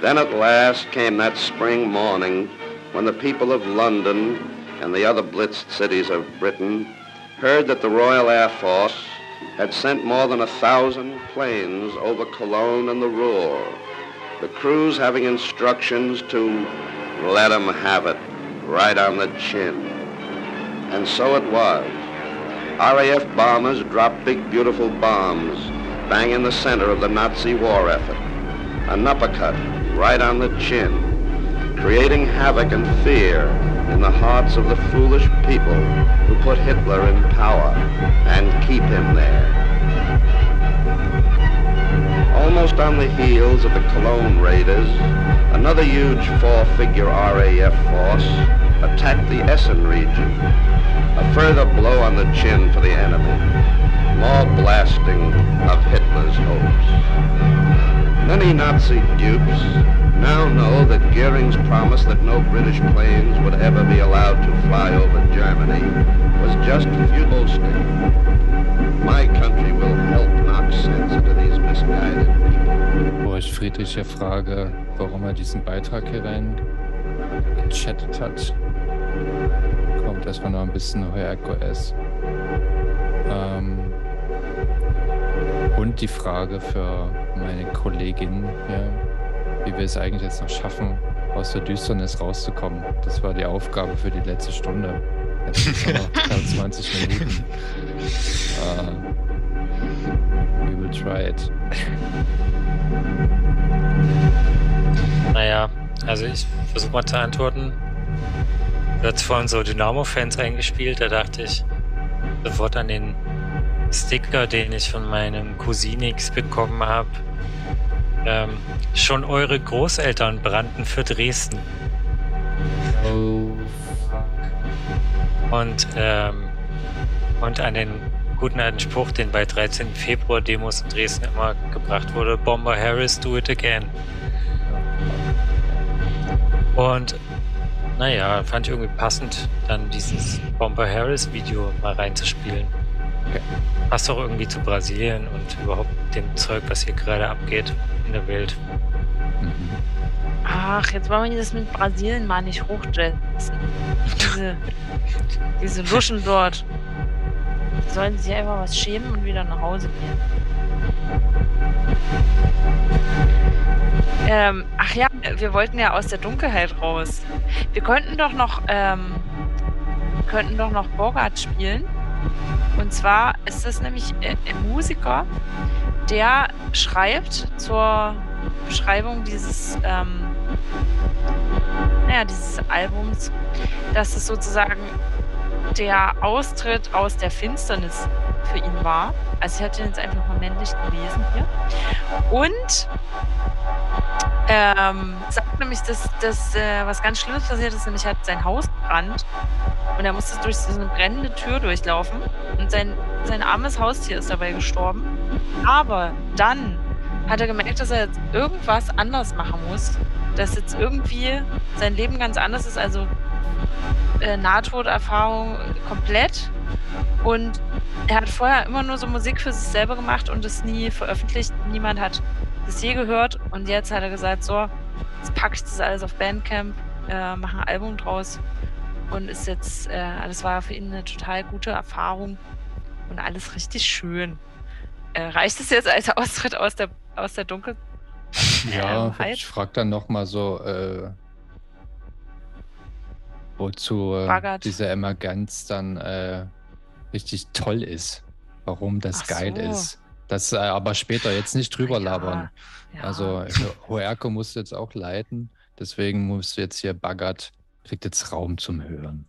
Then at last came that spring morning when the people of London and the other blitzed cities of Britain heard that the Royal Air Force had sent more than a thousand planes over Cologne and the Ruhr, the crews having instructions to let 'em have it right on the chin. And so it was. RAF bombers dropped big, beautiful bombs bang in the center of the Nazi war effort. An uppercut right on the chin, creating havoc and fear in the hearts of the foolish people who put Hitler in power and keep him there. Almost on the heels of the Cologne raiders, another huge four-figure RAF force attacked the Essen region. A further blow on the chin for the enemy. More blasting of Hitler's hopes. Many Nazi dupes now know that Goering's promise that no British planes would ever be allowed to fly over Germany was just boasting. My country Wo ich Friedrich ja frage, warum er diesen Beitrag hier rein gechattet hat, kommt erstmal noch ein bisschen Heuerko S. Ähm, und die Frage für meine Kollegin, ja, wie wir es eigentlich jetzt noch schaffen, aus der Düsternis rauszukommen. Das war die Aufgabe für die letzte Stunde. Jetzt sind es noch 23 Minuten. Äh, try it. Naja, also ich versuche mal zu antworten. Du hast vorhin so Dynamo-Fans eingespielt, da dachte ich sofort an den Sticker, den ich von meinem Cousinix bekommen habe. Ähm, schon eure Großeltern brannten für Dresden. Oh, fuck. Und, ähm, und an den guten alten Spruch, den bei 13. Februar Demos in Dresden immer gebracht wurde, Bomber Harris, do it again. Und naja, fand ich irgendwie passend, dann dieses Bomber Harris Video mal reinzuspielen. Passt doch irgendwie zu Brasilien und überhaupt dem Zeug, was hier gerade abgeht in der Welt. Ach, jetzt wollen wir das mit Brasilien mal nicht hochjetzen. Diese, diese Luschen dort. Die sollen sich einfach was schämen und wieder nach Hause gehen. Ähm, ach ja, wir wollten ja aus der Dunkelheit raus. Wir könnten doch noch, ähm, könnten doch noch Bogart spielen. Und zwar ist es nämlich äh, ein Musiker, der schreibt zur Beschreibung dieses, ähm, naja, dieses Albums, dass es sozusagen der Austritt aus der Finsternis für ihn war. Also ich hatte ihn jetzt einfach mal männlich gelesen hier. Und ähm, sagt nämlich, dass, dass äh, was ganz Schlimmes passiert ist, nämlich hat sein Haus gebrannt und er musste durch so eine brennende Tür durchlaufen und sein, sein armes Haustier ist dabei gestorben. Aber dann hat er gemerkt, dass er jetzt irgendwas anders machen muss, dass jetzt irgendwie sein Leben ganz anders ist, also äh, Nahtoderfahrung komplett. Und er hat vorher immer nur so Musik für sich selber gemacht und es nie veröffentlicht. Niemand hat das je gehört. Und jetzt hat er gesagt, so, Jetzt packe ich das alles auf Bandcamp, äh, mache ein Album draus und ist jetzt, äh, das war für ihn eine total gute Erfahrung und alles richtig schön. Äh, reicht es jetzt als Austritt aus der, aus der Dunkel? Ja, Ähm, halt. ich frage dann nochmal so, äh, wozu äh, diese Emergenz dann äh, richtig toll ist. Warum das Ach geil so. ist. Das äh, aber später jetzt nicht drüber labern. ja. Also Hoerke musst du jetzt auch leiten, deswegen muss jetzt hier Baggert, kriegt jetzt Raum zum Hören.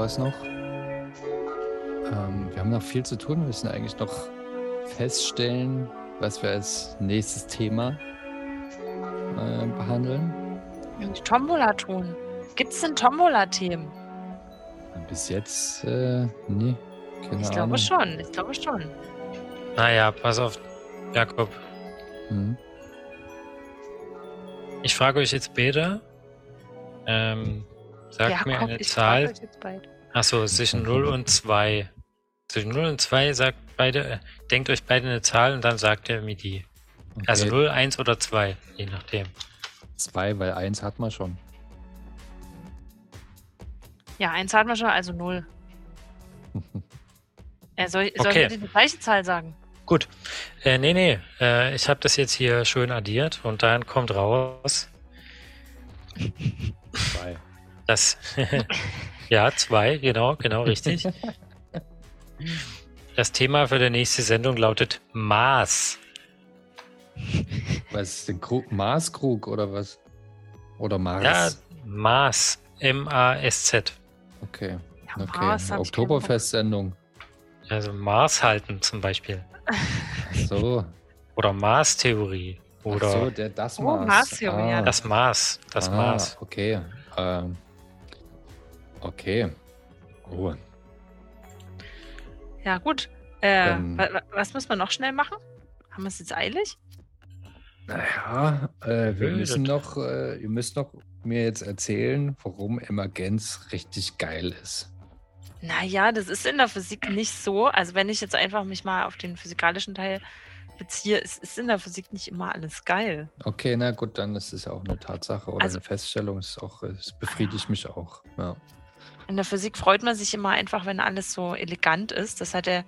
Sowas noch. Ähm, wir haben noch viel zu tun. Wir müssen eigentlich noch feststellen, was wir als nächstes Thema äh, behandeln. Die Tombola tun. Gibt es denn Tombola-Themen? Bis jetzt, äh, nee, keine Ich Ahnung. glaube schon, ich glaube schon. Naja, pass auf, Jakob. Hm. Ich frage euch jetzt beide. Ähm, sagt Jakob, mir eine Zahl. Achso, zwischen 0 und 2. Zwischen 0 und 2 sagt beide, äh, denkt euch beide eine Zahl und dann sagt ihr mir die. Also Okay. 0, 1 oder 2, je nachdem. Zwei, weil eins hat man schon. Ja, eins hatten wir schon, also null. äh, soll, soll Okay. ich dir die gleiche Zahl sagen? Gut. Äh, nee, nee. Äh, ich habe das jetzt hier schön addiert und dann kommt raus. Zwei. Das. ja, zwei, genau, genau richtig. Das Thema für die nächste Sendung lautet Maß. Was ist denn Krug? Maßkrug oder was? Oder Mars? Ja, Maß. M-A-S-Z. Okay. Ja, okay. Mars Oktoberfestsendung. Also Maß halten zum Beispiel. Ach So. Oder Maßtheorie. Oder Ach so, der das Oh, Maß. Maßtheorie, ja. das Maß. Das ah, Maß. Okay. Ähm, okay. Oh. Ja, gut. Äh, Dann- wa wa was muss man noch schnell machen? Haben wir es jetzt eilig? Naja, äh, wir müssen noch, äh, ihr müsst noch mir jetzt erzählen, warum Emergenz richtig geil ist. Naja, das ist in der Physik nicht so. Also wenn ich jetzt einfach mich mal auf den physikalischen Teil beziehe, es ist in der Physik nicht immer alles geil. Okay, na gut, dann ist es ja auch eine Tatsache oder Also- eine Feststellung. Ist auch, es befriedigt mich auch. Ja. In der Physik freut man sich immer einfach, wenn alles so elegant ist. Das hat der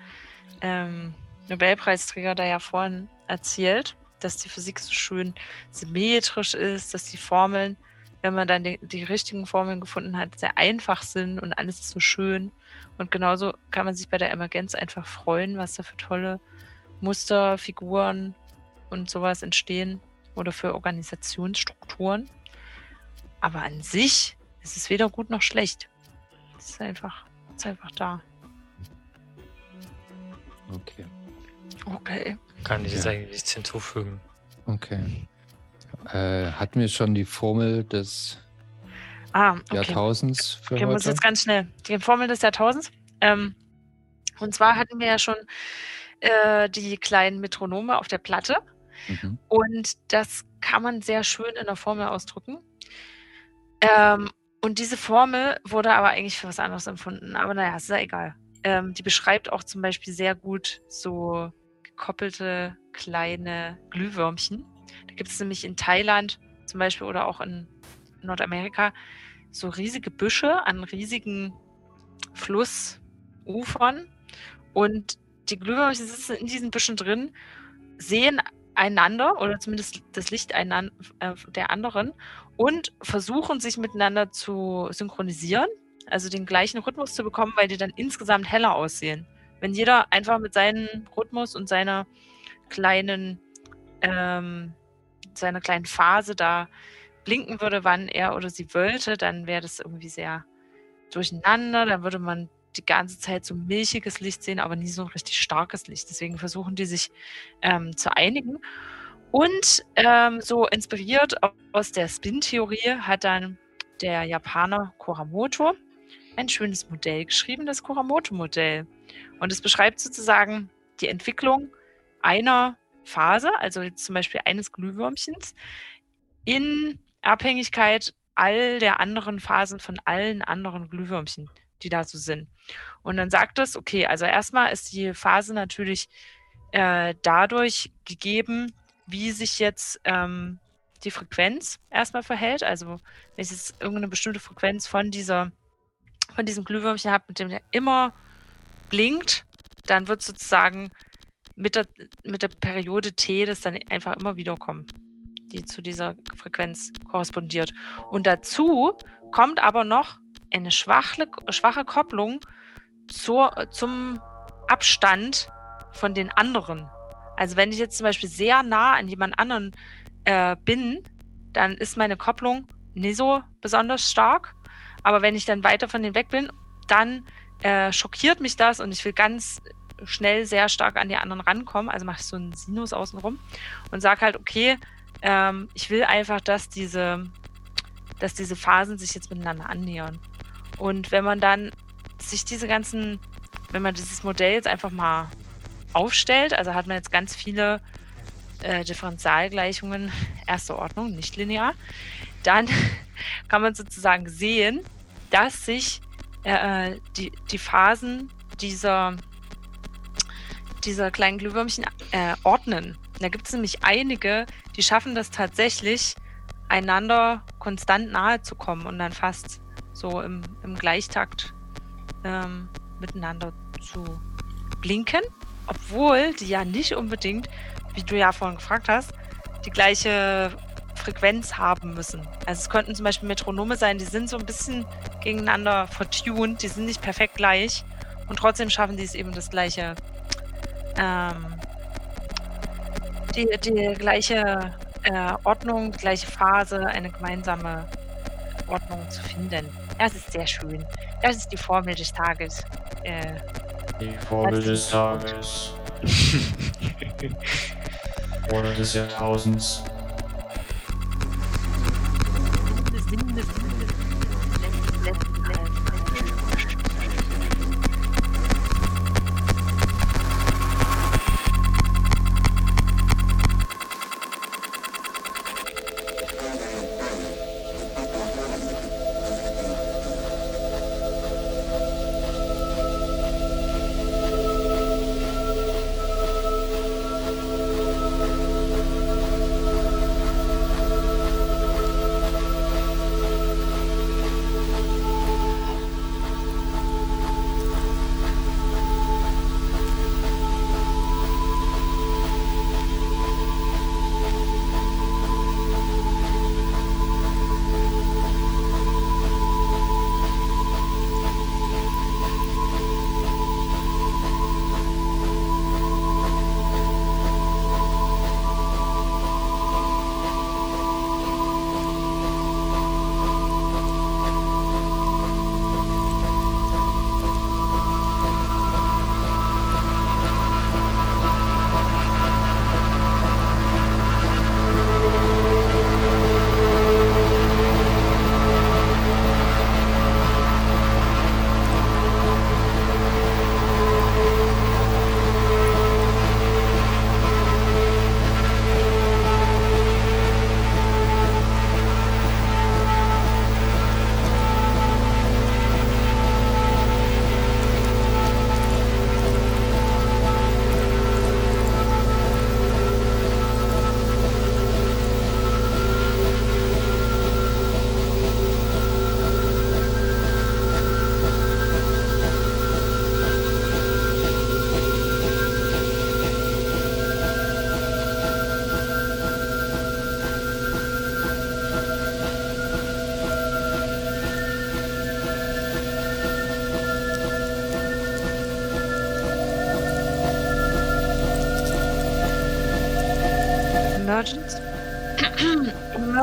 ähm, Nobelpreisträger da ja vorhin erzählt, dass die Physik so schön symmetrisch ist, dass die Formeln, wenn man dann die, die richtigen Formeln gefunden hat, sehr einfach sind und alles ist so schön. Und genauso kann man sich bei der Emergenz einfach freuen, was da für tolle Muster, Figuren und sowas entstehen oder für Organisationsstrukturen. Aber an sich ist es weder gut noch schlecht. Es ist einfach, ist einfach da. Okay. Okay. Kann ich jetzt Ja. eigentlich nichts hinzufügen. Okay. Äh, hatten wir schon die Formel des Ah, okay. Jahrtausends für Okay, muss heute? jetzt ganz schnell. Die Formel des Jahrtausends. Ähm, und zwar hatten wir ja schon äh, die kleinen Metronome auf der Platte. Mhm. Und das kann man sehr schön in der Formel ausdrücken. Ähm, und diese Formel wurde aber eigentlich für was anderes empfunden. Aber naja, ist ja egal. Ähm, die beschreibt auch zum Beispiel sehr gut so gekoppelte kleine Glühwürmchen. Da gibt es nämlich in Thailand zum Beispiel oder auch in Nordamerika so riesige Büsche an riesigen Flussufern. Und die Glühwürmchen sitzen in diesen Büschen drin, sehen einander oder zumindest das Licht einan- äh, der anderen und versuchen sich miteinander zu synchronisieren, also den gleichen Rhythmus zu bekommen, weil die dann insgesamt heller aussehen. Wenn jeder einfach mit seinem Rhythmus und seiner kleinen, ähm, seiner kleinen Phase da blinken würde, wann er oder sie wollte, dann wäre das irgendwie sehr durcheinander. Dann würde man die ganze Zeit so milchiges Licht sehen, aber nie so ein richtig starkes Licht. Deswegen versuchen die sich ähm, zu einigen. Und ähm, so inspiriert aus der Spin-Theorie hat dann der Japaner Kuramoto ein schönes Modell geschrieben, das Kuramoto-Modell. Und es beschreibt sozusagen die Entwicklung einer Phase, also zum Beispiel eines Glühwürmchens, in Abhängigkeit all der anderen Phasen von allen anderen Glühwürmchen, die da so sind. Und dann sagt es, okay, also erstmal ist die Phase natürlich äh, dadurch gegeben, wie sich jetzt ähm, die Frequenz erstmal verhält. Also wenn ich jetzt irgendeine bestimmte Frequenz von dieser von diesem Glühwürmchen habe, mit dem der immer blinkt, dann wird sozusagen mit der, mit der Periode T das dann einfach immer wieder kommen, die zu dieser Frequenz korrespondiert. Und dazu kommt aber noch eine schwache, schwache Kopplung zur, zum Abstand von den anderen. Also wenn ich jetzt zum Beispiel sehr nah an jemand anderen äh, bin, dann ist meine Kopplung nicht so besonders stark. Aber wenn ich dann weiter von denen weg bin, dann äh, schockiert mich das und ich will ganz schnell sehr stark an die anderen rankommen. Also mache ich so einen Sinus außenrum und sage halt, okay, ähm, ich will einfach, dass diese, dass diese Phasen sich jetzt miteinander annähern. Und wenn man dann sich diese ganzen, wenn man dieses Modell jetzt einfach mal aufstellt, also hat man jetzt ganz viele äh, Differentialgleichungen erster Ordnung, nicht linear, dann kann man sozusagen sehen, dass sich äh, die, die Phasen dieser, dieser kleinen Glühwürmchen äh, ordnen. Da gibt es nämlich einige, die schaffen das tatsächlich, einander konstant nahe zu kommen und dann fast so im, im Gleichtakt ähm, miteinander zu blinken, obwohl die ja nicht unbedingt, wie du ja vorhin gefragt hast, die gleiche Frequenz haben müssen. Also es könnten zum Beispiel Metronome sein, die sind so ein bisschen gegeneinander vertuned, die sind nicht perfekt gleich und trotzdem schaffen die es eben das gleiche, ähm, die, die gleiche äh, Ordnung, die gleiche Phase, eine gemeinsame Ordnung zu finden. Das ist sehr schön. Das ist die Formel des Tages. Äh, Die das des Tages. Formel des Jahrtausends.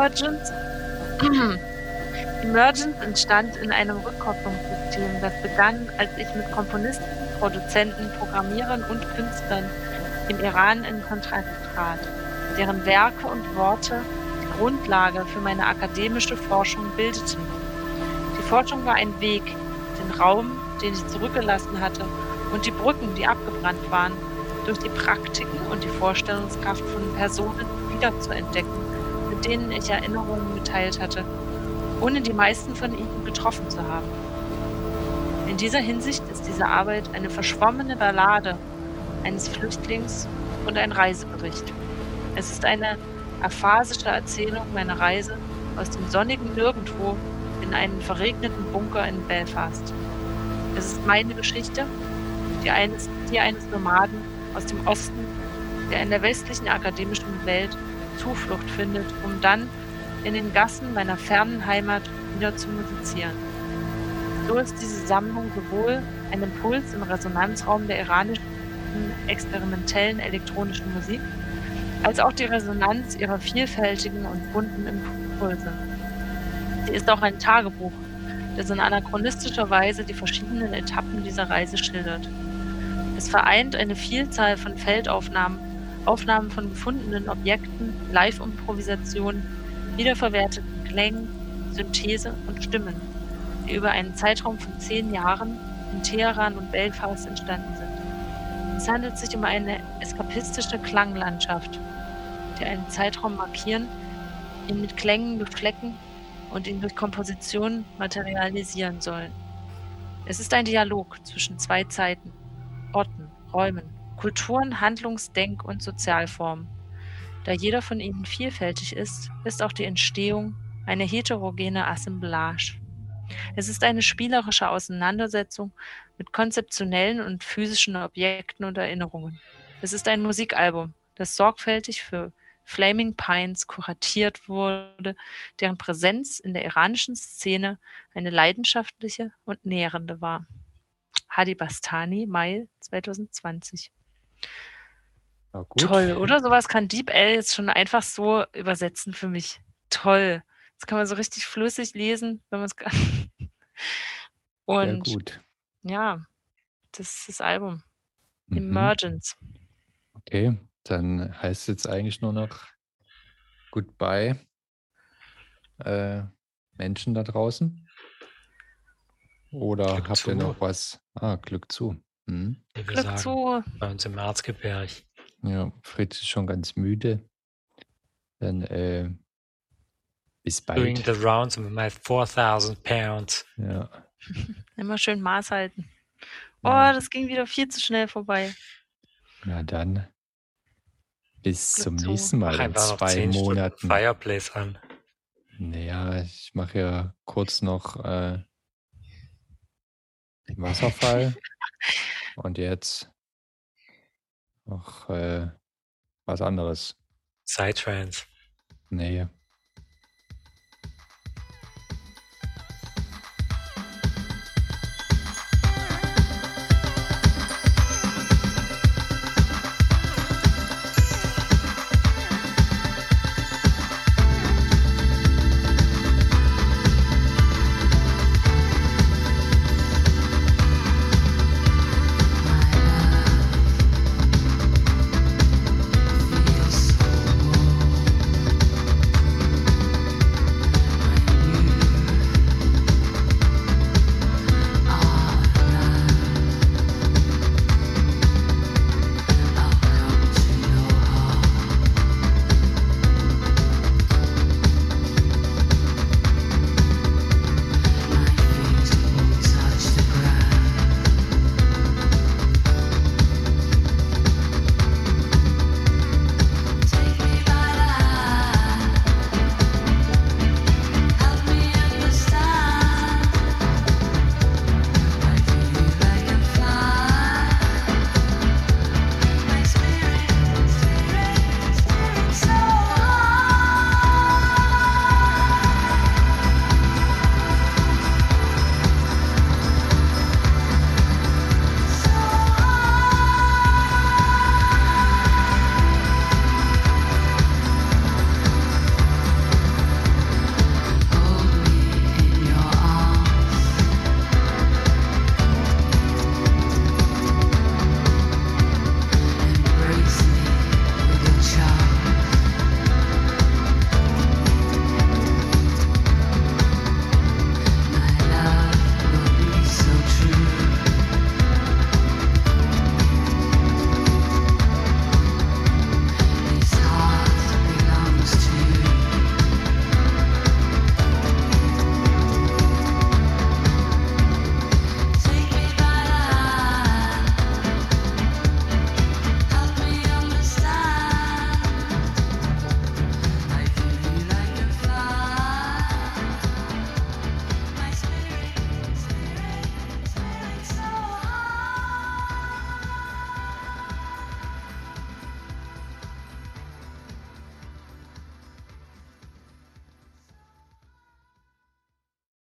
Emergence. Emergence entstand in einem Rückkopplungssystem, das begann, als ich mit Komponisten, Produzenten, Programmierern und Künstlern im Iran in Kontakt trat, deren Werke und Worte die Grundlage für meine akademische Forschung bildeten. Die Forschung war ein Weg, den Raum, den ich zurückgelassen hatte, und die Brücken, die abgebrannt waren, durch die Praktiken und die Vorstellungskraft von Personen wiederzuentdecken, mit denen ich Erinnerungen geteilt hatte, ohne die meisten von ihnen getroffen zu haben. In dieser Hinsicht ist diese Arbeit eine verschwommene Ballade eines Flüchtlings und ein Reisebericht. Es ist eine aphasische Erzählung meiner Reise aus dem sonnigen Nirgendwo in einen verregneten Bunker in Belfast. Es ist meine Geschichte, die eines, die eines Nomaden aus dem Osten, der in der westlichen akademischen Welt Zuflucht findet, um dann in den Gassen meiner fernen Heimat wieder zu musizieren. So ist diese Sammlung sowohl ein Impuls im Resonanzraum der iranischen experimentellen elektronischen Musik, als auch die Resonanz ihrer vielfältigen und bunten Impulse. Sie ist auch ein Tagebuch, das in anachronistischer Weise die verschiedenen Etappen dieser Reise schildert. Es vereint eine Vielzahl von Feldaufnahmen, Aufnahmen von gefundenen Objekten, Live-Improvisationen, wiederverwerteten Klängen, Synthese und Stimmen, die über einen Zeitraum von zehn Jahren in Teheran und Belfast entstanden sind. Es handelt sich um eine eskapistische Klanglandschaft, die einen Zeitraum markieren, ihn mit Klängen beflecken und ihn durch Kompositionen materialisieren sollen. Es ist ein Dialog zwischen zwei Zeiten, Orten, Räumen, Kulturen, Handlungs-, Denk- und Sozialformen. Da jeder von ihnen vielfältig ist, ist auch die Entstehung eine heterogene Assemblage. Es ist eine spielerische Auseinandersetzung mit konzeptionellen und physischen Objekten und Erinnerungen. Es ist ein Musikalbum, das sorgfältig für Flaming Pines kuratiert wurde, deren Präsenz in der iranischen Szene eine leidenschaftliche und nährende war. Hadi Bastani, Mai 2020. Toll, oder? Sowas kann DeepL jetzt schon einfach so übersetzen für mich. Toll. Das kann man so richtig flüssig lesen, wenn man es kann. Und Sehr gut. ja, das ist das Album. Mhm. Emergence. Okay, dann heißt es jetzt eigentlich nur noch Goodbye, äh, Menschen da draußen. Oder Glück habt ihr zu. noch was? Ah, Glück zu. Hm. Wie wir Glück sagen, zu. bei uns im Erzgebirge. Ja, Fritz ist schon ganz müde. Dann äh, bis Doing bald. the rounds with my 4000 pounds. Ja, Immer schön Maß halten. Oh, Ja. das ging wieder viel zu schnell vorbei. na dann. Bis Glück zum zu. nächsten Mal Mach in zwei 10 Stunden Monaten. Fireplace an. Naja, ich mache ja kurz noch äh, den Wasserfall und jetzt noch äh, was anderes. Psytrance. Nee,